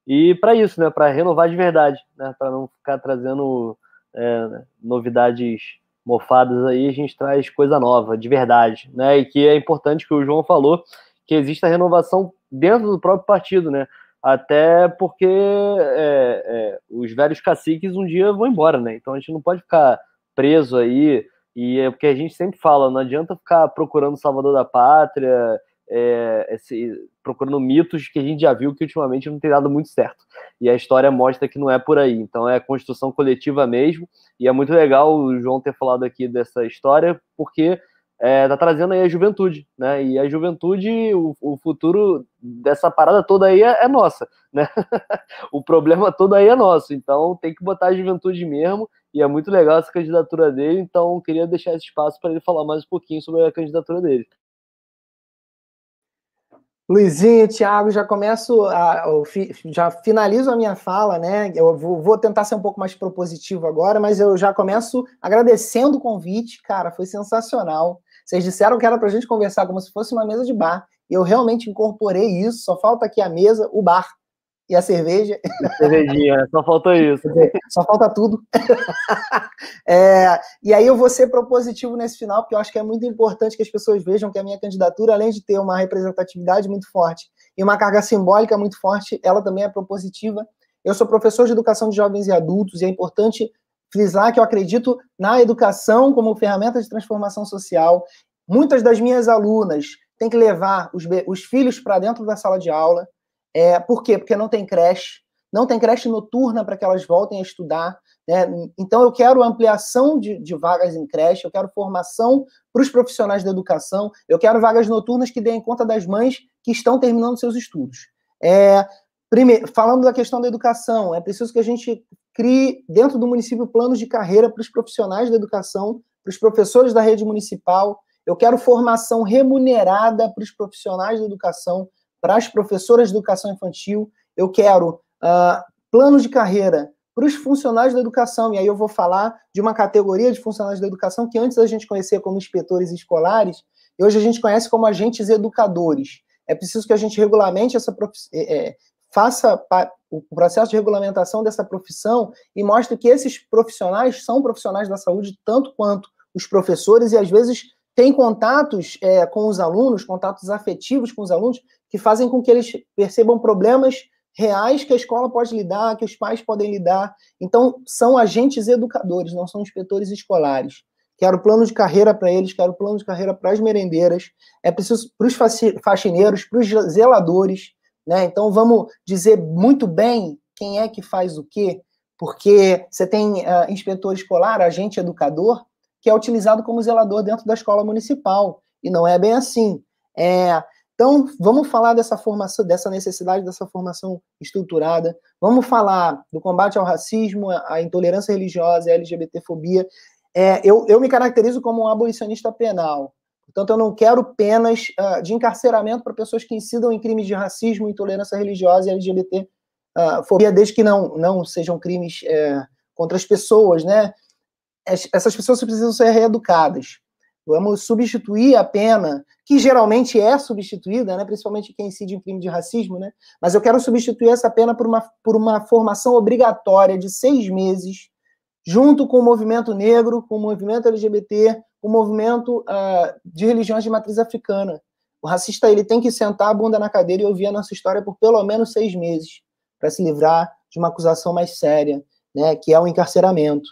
E para isso, né? Para renovar de verdade, né? Para não ficar trazendo é, novidades mofadas aí, a gente traz coisa nova, de verdade, né? E que é importante que o João falou, que exista renovação dentro do próprio partido, né? Até porque é, é, os velhos caciques um dia vão embora, né? Então a gente não pode ficar preso aí. E é o que a gente sempre fala, não adianta ficar procurando salvador da pátria, é, esse, procurando mitos que a gente já viu que ultimamente não tem dado muito certo. E a história mostra que não é por aí. Então é construção coletiva mesmo. E é muito legal o João ter falado aqui dessa história, porque é, tá trazendo aí a juventude, né? E a juventude, o, o futuro dessa parada toda aí é, é nossa, né? (laughs) o problema todo aí é nosso. Então tem que botar a juventude mesmo. E é muito legal essa candidatura dele. Então queria deixar esse espaço para ele falar mais um pouquinho sobre a candidatura dele. Luizinho, Thiago, já começo, a, já finalizo a minha fala, né? Eu vou, vou, tentar ser um pouco mais propositivo agora, mas eu já começo agradecendo o convite, cara, foi sensacional. Vocês disseram que era para a gente conversar como se fosse uma mesa de bar, e eu realmente incorporei isso. Só falta aqui a mesa, o bar e a cerveja. Cervejinha, né? só falta (laughs) isso. Só falta tudo. (laughs) é, e aí eu vou ser propositivo nesse final, porque eu acho que é muito importante que as pessoas vejam que a minha candidatura, além de ter uma representatividade muito forte e uma carga simbólica muito forte, ela também é propositiva. Eu sou professor de educação de jovens e adultos, e é importante frisar que eu acredito na educação como ferramenta de transformação social. Muitas das minhas alunas têm que levar os, os filhos para dentro da sala de aula, é, por quê? Porque não tem creche, não tem creche noturna para que elas voltem a estudar. Né? Então, eu quero ampliação de, de vagas em creche, eu quero formação para os profissionais da educação, eu quero vagas noturnas que deem conta das mães que estão terminando seus estudos. É, primeiro, falando da questão da educação, é preciso que a gente crie, dentro do município, planos de carreira para os profissionais da educação, para os professores da rede municipal. Eu quero formação remunerada para os profissionais da educação, para as professoras de educação infantil, eu quero uh, planos de carreira para os funcionários da educação, e aí eu vou falar de uma categoria de funcionários da educação que antes a gente conhecia como inspetores escolares, e hoje a gente conhece como agentes educadores. É preciso que a gente regulamente essa é, é, faça o processo de regulamentação dessa profissão e mostre que esses profissionais são profissionais da saúde tanto quanto os professores e às vezes têm contatos é, com os alunos, contatos afetivos com os alunos, que fazem com que eles percebam problemas reais que a escola pode lidar, que os pais podem lidar. Então, são agentes educadores, não são inspetores escolares. Quero plano de carreira para eles, quero plano de carreira para as merendeiras, é preciso para os faxineiros, para os zeladores, né? Então, vamos dizer muito bem quem é que faz o quê, porque você tem uh, inspetor escolar, agente educador, que é utilizado como zelador dentro da escola municipal, e não é bem assim. É, então, vamos falar dessa formação, dessa necessidade dessa formação estruturada. Vamos falar do combate ao racismo, à intolerância religiosa, à LGBTfobia. É, eu, eu me caracterizo como um abolicionista penal. Portanto, eu não quero penas uh, de encarceramento para pessoas que incidam em crimes de racismo, intolerância religiosa e LGBT uh, fobia, desde que não, não sejam crimes é, contra as pessoas, né? Essas pessoas precisam ser reeducadas. Vamos substituir a pena, que geralmente é substituída, né, principalmente quem incide em crime de racismo, né, mas eu quero substituir essa pena por uma, por uma formação obrigatória de seis meses, junto com o movimento negro, com o movimento LGBT, com o movimento uh, de religiões de matriz africana. O racista ele tem que sentar a bunda na cadeira e ouvir a nossa história por pelo menos seis meses, para se livrar de uma acusação mais séria, né, que é o encarceramento.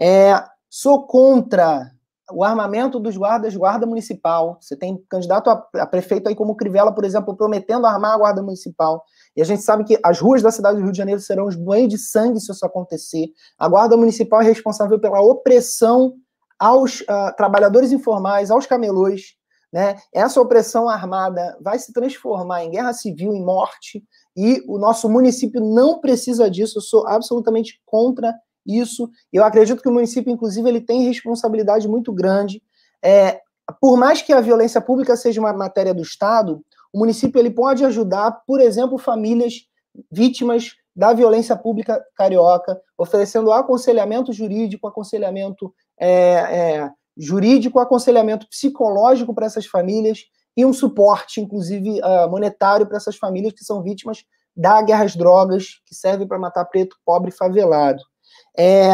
É, sou contra o armamento dos guardas, guarda municipal. Você tem candidato a, a, prefeito aí como Crivella, por exemplo, prometendo armar a guarda municipal. E a gente sabe que as ruas da cidade do Rio de Janeiro serão os banhos de sangue se isso acontecer. A guarda municipal é responsável pela opressão aos uh, trabalhadores informais, aos camelôs. Né? Essa opressão armada vai se transformar em guerra civil, em morte, e o nosso município não precisa disso. Eu sou absolutamente contra isso. Eu acredito que o município, inclusive, ele tem responsabilidade muito grande. É, por mais que a violência pública seja uma matéria do Estado, o município ele pode ajudar, por exemplo, famílias vítimas da violência pública carioca, oferecendo aconselhamento jurídico, aconselhamento é, é, jurídico, aconselhamento psicológico para essas famílias e um suporte, inclusive, uh, monetário para essas famílias que são vítimas da guerra às drogas, que serve para matar preto, pobre favelado. É,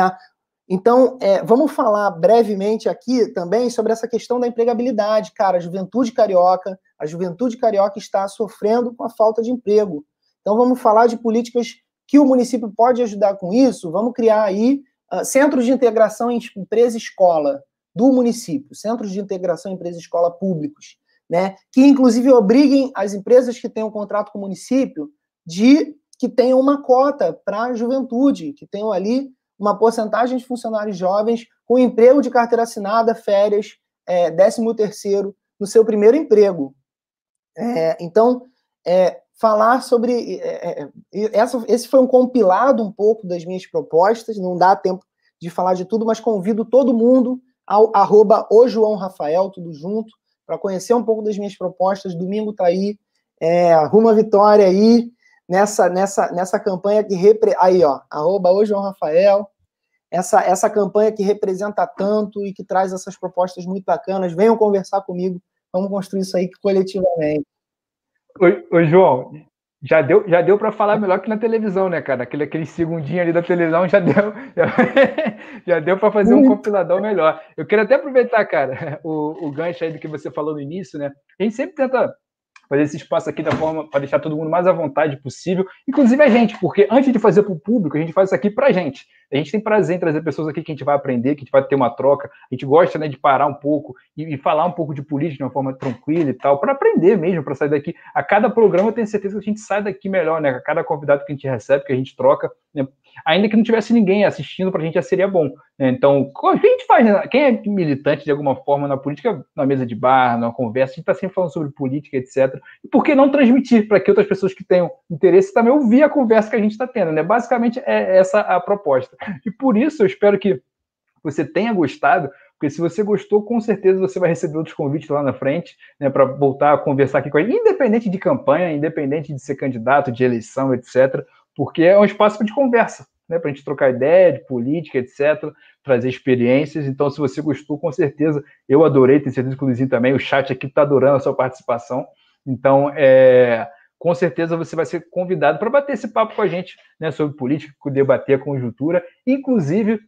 então, é, vamos falar brevemente aqui também sobre essa questão da empregabilidade, cara. A juventude carioca A juventude carioca está sofrendo com a falta de emprego. Então, vamos falar de políticas que o município pode ajudar com isso. Vamos criar aí uh, centros de integração em empresa-escola do município, centros de integração empresa-escola públicos, né? Que inclusive obriguem as empresas que têm um contrato com o município de que tenham uma cota para a juventude, que tenham ali uma porcentagem de funcionários jovens com emprego de carteira assinada, férias, é, décimo terceiro no seu primeiro emprego. É, então, é, falar sobre é, é, essa, esse foi um compilado um pouco das minhas propostas. Não dá tempo de falar de tudo, mas convido todo mundo ao arroba o João Rafael, tudo junto, para conhecer um pouco das minhas propostas. Domingo está aí, é, arruma vitória aí nessa, nessa, nessa campanha que repre... aí ó, arroba o João Rafael, essa, essa campanha que representa tanto e que traz essas propostas muito bacanas. Venham conversar comigo, vamos construir isso aí coletivamente. Oi, oi João, já deu, já deu para falar melhor que na televisão, né, cara? Aquele, aquele segundinho ali da televisão já deu, já, (laughs) já deu para fazer um compilador melhor. Eu quero até aproveitar, cara, o, o gancho aí do que você falou no início, né? A gente sempre tenta fazer esse espaço aqui da forma para deixar todo mundo mais à vontade possível, inclusive a gente, porque antes de fazer para o público, a gente faz isso aqui para a gente. A gente tem prazer em trazer pessoas aqui que a gente vai aprender, que a gente vai ter uma troca. A gente gosta né, de parar um pouco e, e falar um pouco de política de uma forma tranquila e tal, para aprender mesmo, para sair daqui. A cada programa eu tenho certeza que a gente sai daqui melhor, né? A cada convidado que a gente recebe, que a gente troca, né? ainda que não tivesse ninguém assistindo para a gente já seria bom. Né? Então, o que a gente faz? Né? Quem é militante de alguma forma na política, na mesa de bar, na conversa, a gente está sempre falando sobre política, etc. E por que não transmitir para que outras pessoas que tenham interesse também ouvir a conversa que a gente está tendo? Né? Basicamente é essa a proposta. E por isso eu espero que você tenha gostado, porque se você gostou, com certeza você vai receber outros convites lá na frente, né, para voltar a conversar aqui com a gente, independente de campanha, independente de ser candidato, de eleição, etc porque é um espaço de conversa, né, para a gente trocar ideia de política, etc., trazer experiências. Então, se você gostou, com certeza, eu adorei, tenho certeza que o Luizinho também, o chat aqui está adorando a sua participação. Então, é, com certeza você vai ser convidado para bater esse papo com a gente né, sobre política, debater a conjuntura. Inclusive,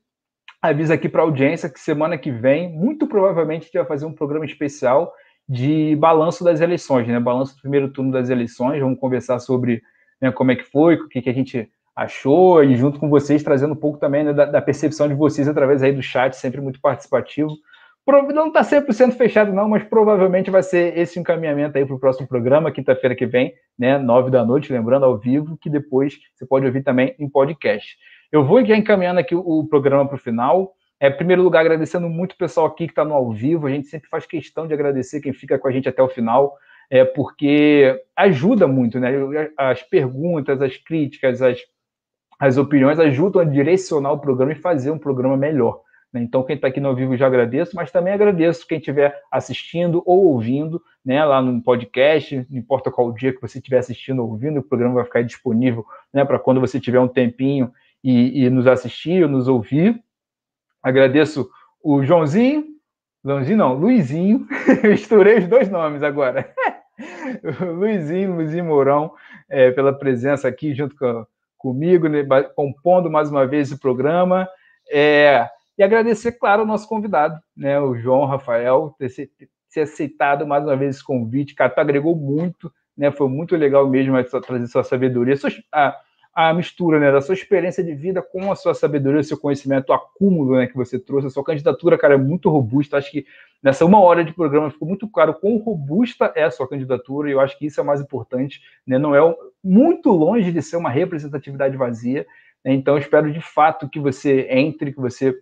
aviso aqui para a audiência que semana que vem, muito provavelmente, a gente vai fazer um programa especial de balanço das eleições, né? Balanço do primeiro turno das eleições. Vamos conversar sobre né, como é que foi, o que, que a gente achou, e junto com vocês, trazendo um pouco também né, da, da, percepção de vocês através aí do chat, sempre muito participativo. Não está 100% fechado, não, mas provavelmente vai ser esse encaminhamento aí para o próximo programa, quinta-feira que vem, né, nove da noite, lembrando, ao vivo, que depois você pode ouvir também em podcast. Eu vou já encaminhando aqui o, programa para o final. É, em primeiro lugar, agradecendo muito o pessoal aqui que está no ao vivo. A gente sempre faz questão de agradecer quem fica com a gente até o final é porque ajuda muito, né? As perguntas, as críticas, as, as opiniões ajudam a direcionar o programa e fazer um programa melhor. Né? Então, quem está aqui no vivo já agradeço, mas também agradeço quem estiver assistindo ou ouvindo, né, lá no podcast, não importa qual dia que você estiver assistindo ou ouvindo, o programa vai ficar disponível né, para quando você tiver um tempinho e, e nos assistir ou nos ouvir. Agradeço o Joãozinho, Joãozinho não, Luizinho, (laughs) misturei os dois nomes agora. (laughs) Luizinho, Luizinho Mourão, é, pela presença aqui junto com, comigo, né, compondo mais uma vez esse programa. É, e agradecer, claro, ao nosso convidado, né, o João Rafael, ter, ter aceitado mais uma vez esse convite. Cara, tu agregou muito, né, foi muito legal mesmo trazer sua sabedoria, a, a mistura né, da sua experiência de vida com a sua sabedoria, o seu conhecimento, o acúmulo né, que você trouxe. A sua candidatura, cara, é muito robusta. Acho que Nessa uma hora de programa ficou muito claro quão robusta é a sua candidatura, e eu acho que isso é mais importante, né? não é muito longe de ser uma representatividade vazia. Né? Então, espero de fato que você entre, que você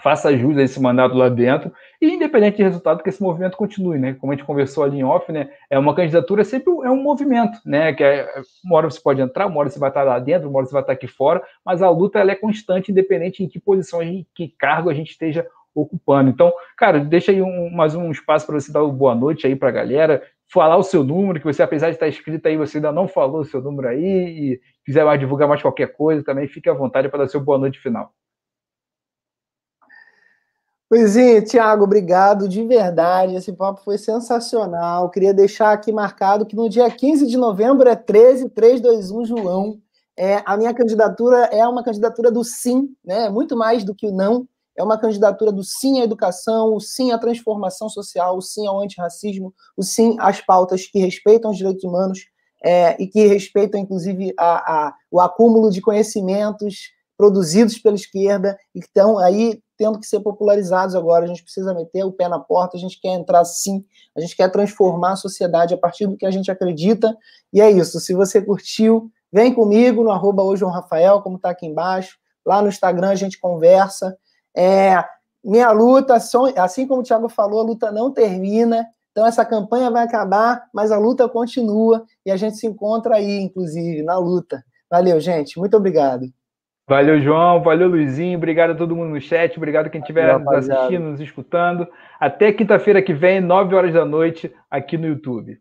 faça jus a esse mandato lá dentro, e independente de resultado, que esse movimento continue, né? Como a gente conversou ali em off, né? É uma candidatura sempre é um movimento, né? Que é, uma hora você pode entrar, uma hora você vai estar lá dentro, uma hora você vai estar aqui fora, mas a luta ela é constante, independente em que posição, em que cargo a gente esteja ocupando. Então, cara, deixa aí um, mais um espaço para você dar uma boa noite aí para a galera, falar o seu número, que você, apesar de estar escrito aí, você ainda não falou o seu número aí, e quiser mais divulgar mais qualquer coisa, também fique à vontade para dar seu boa noite final. Poisinho, Tiago, obrigado de verdade. Esse papo foi sensacional. Queria deixar aqui marcado que no dia 15 de novembro é 13, 3, 2, 1, João. É, a minha candidatura é uma candidatura do sim, né? Muito mais do que o não. é uma candidatura do sim à educação, o sim à transformação social, o sim ao antirracismo, o sim às pautas que respeitam os direitos humanos é, e que respeitam, inclusive, a, a, o acúmulo de conhecimentos produzidos pela esquerda e que estão aí tendo que ser popularizados agora. A gente precisa meter o pé na porta, a gente quer entrar sim, a gente quer transformar a sociedade a partir do que a gente acredita. E é isso. Se você curtiu, vem comigo no arroba hoje Rafael, como está aqui embaixo. Lá no Instagram a gente conversa. É, minha luta, assim como o Thiago falou, a luta não termina. Então essa campanha vai acabar, mas a luta continua e a gente se encontra aí, inclusive, na luta. Valeu, gente. Muito obrigado. Valeu, João. Valeu, Luizinho. Obrigado a todo mundo no chat. Obrigado a quem estiver nos assistindo, nos escutando. Até quinta-feira que vem, 9 horas da noite, aqui no YouTube.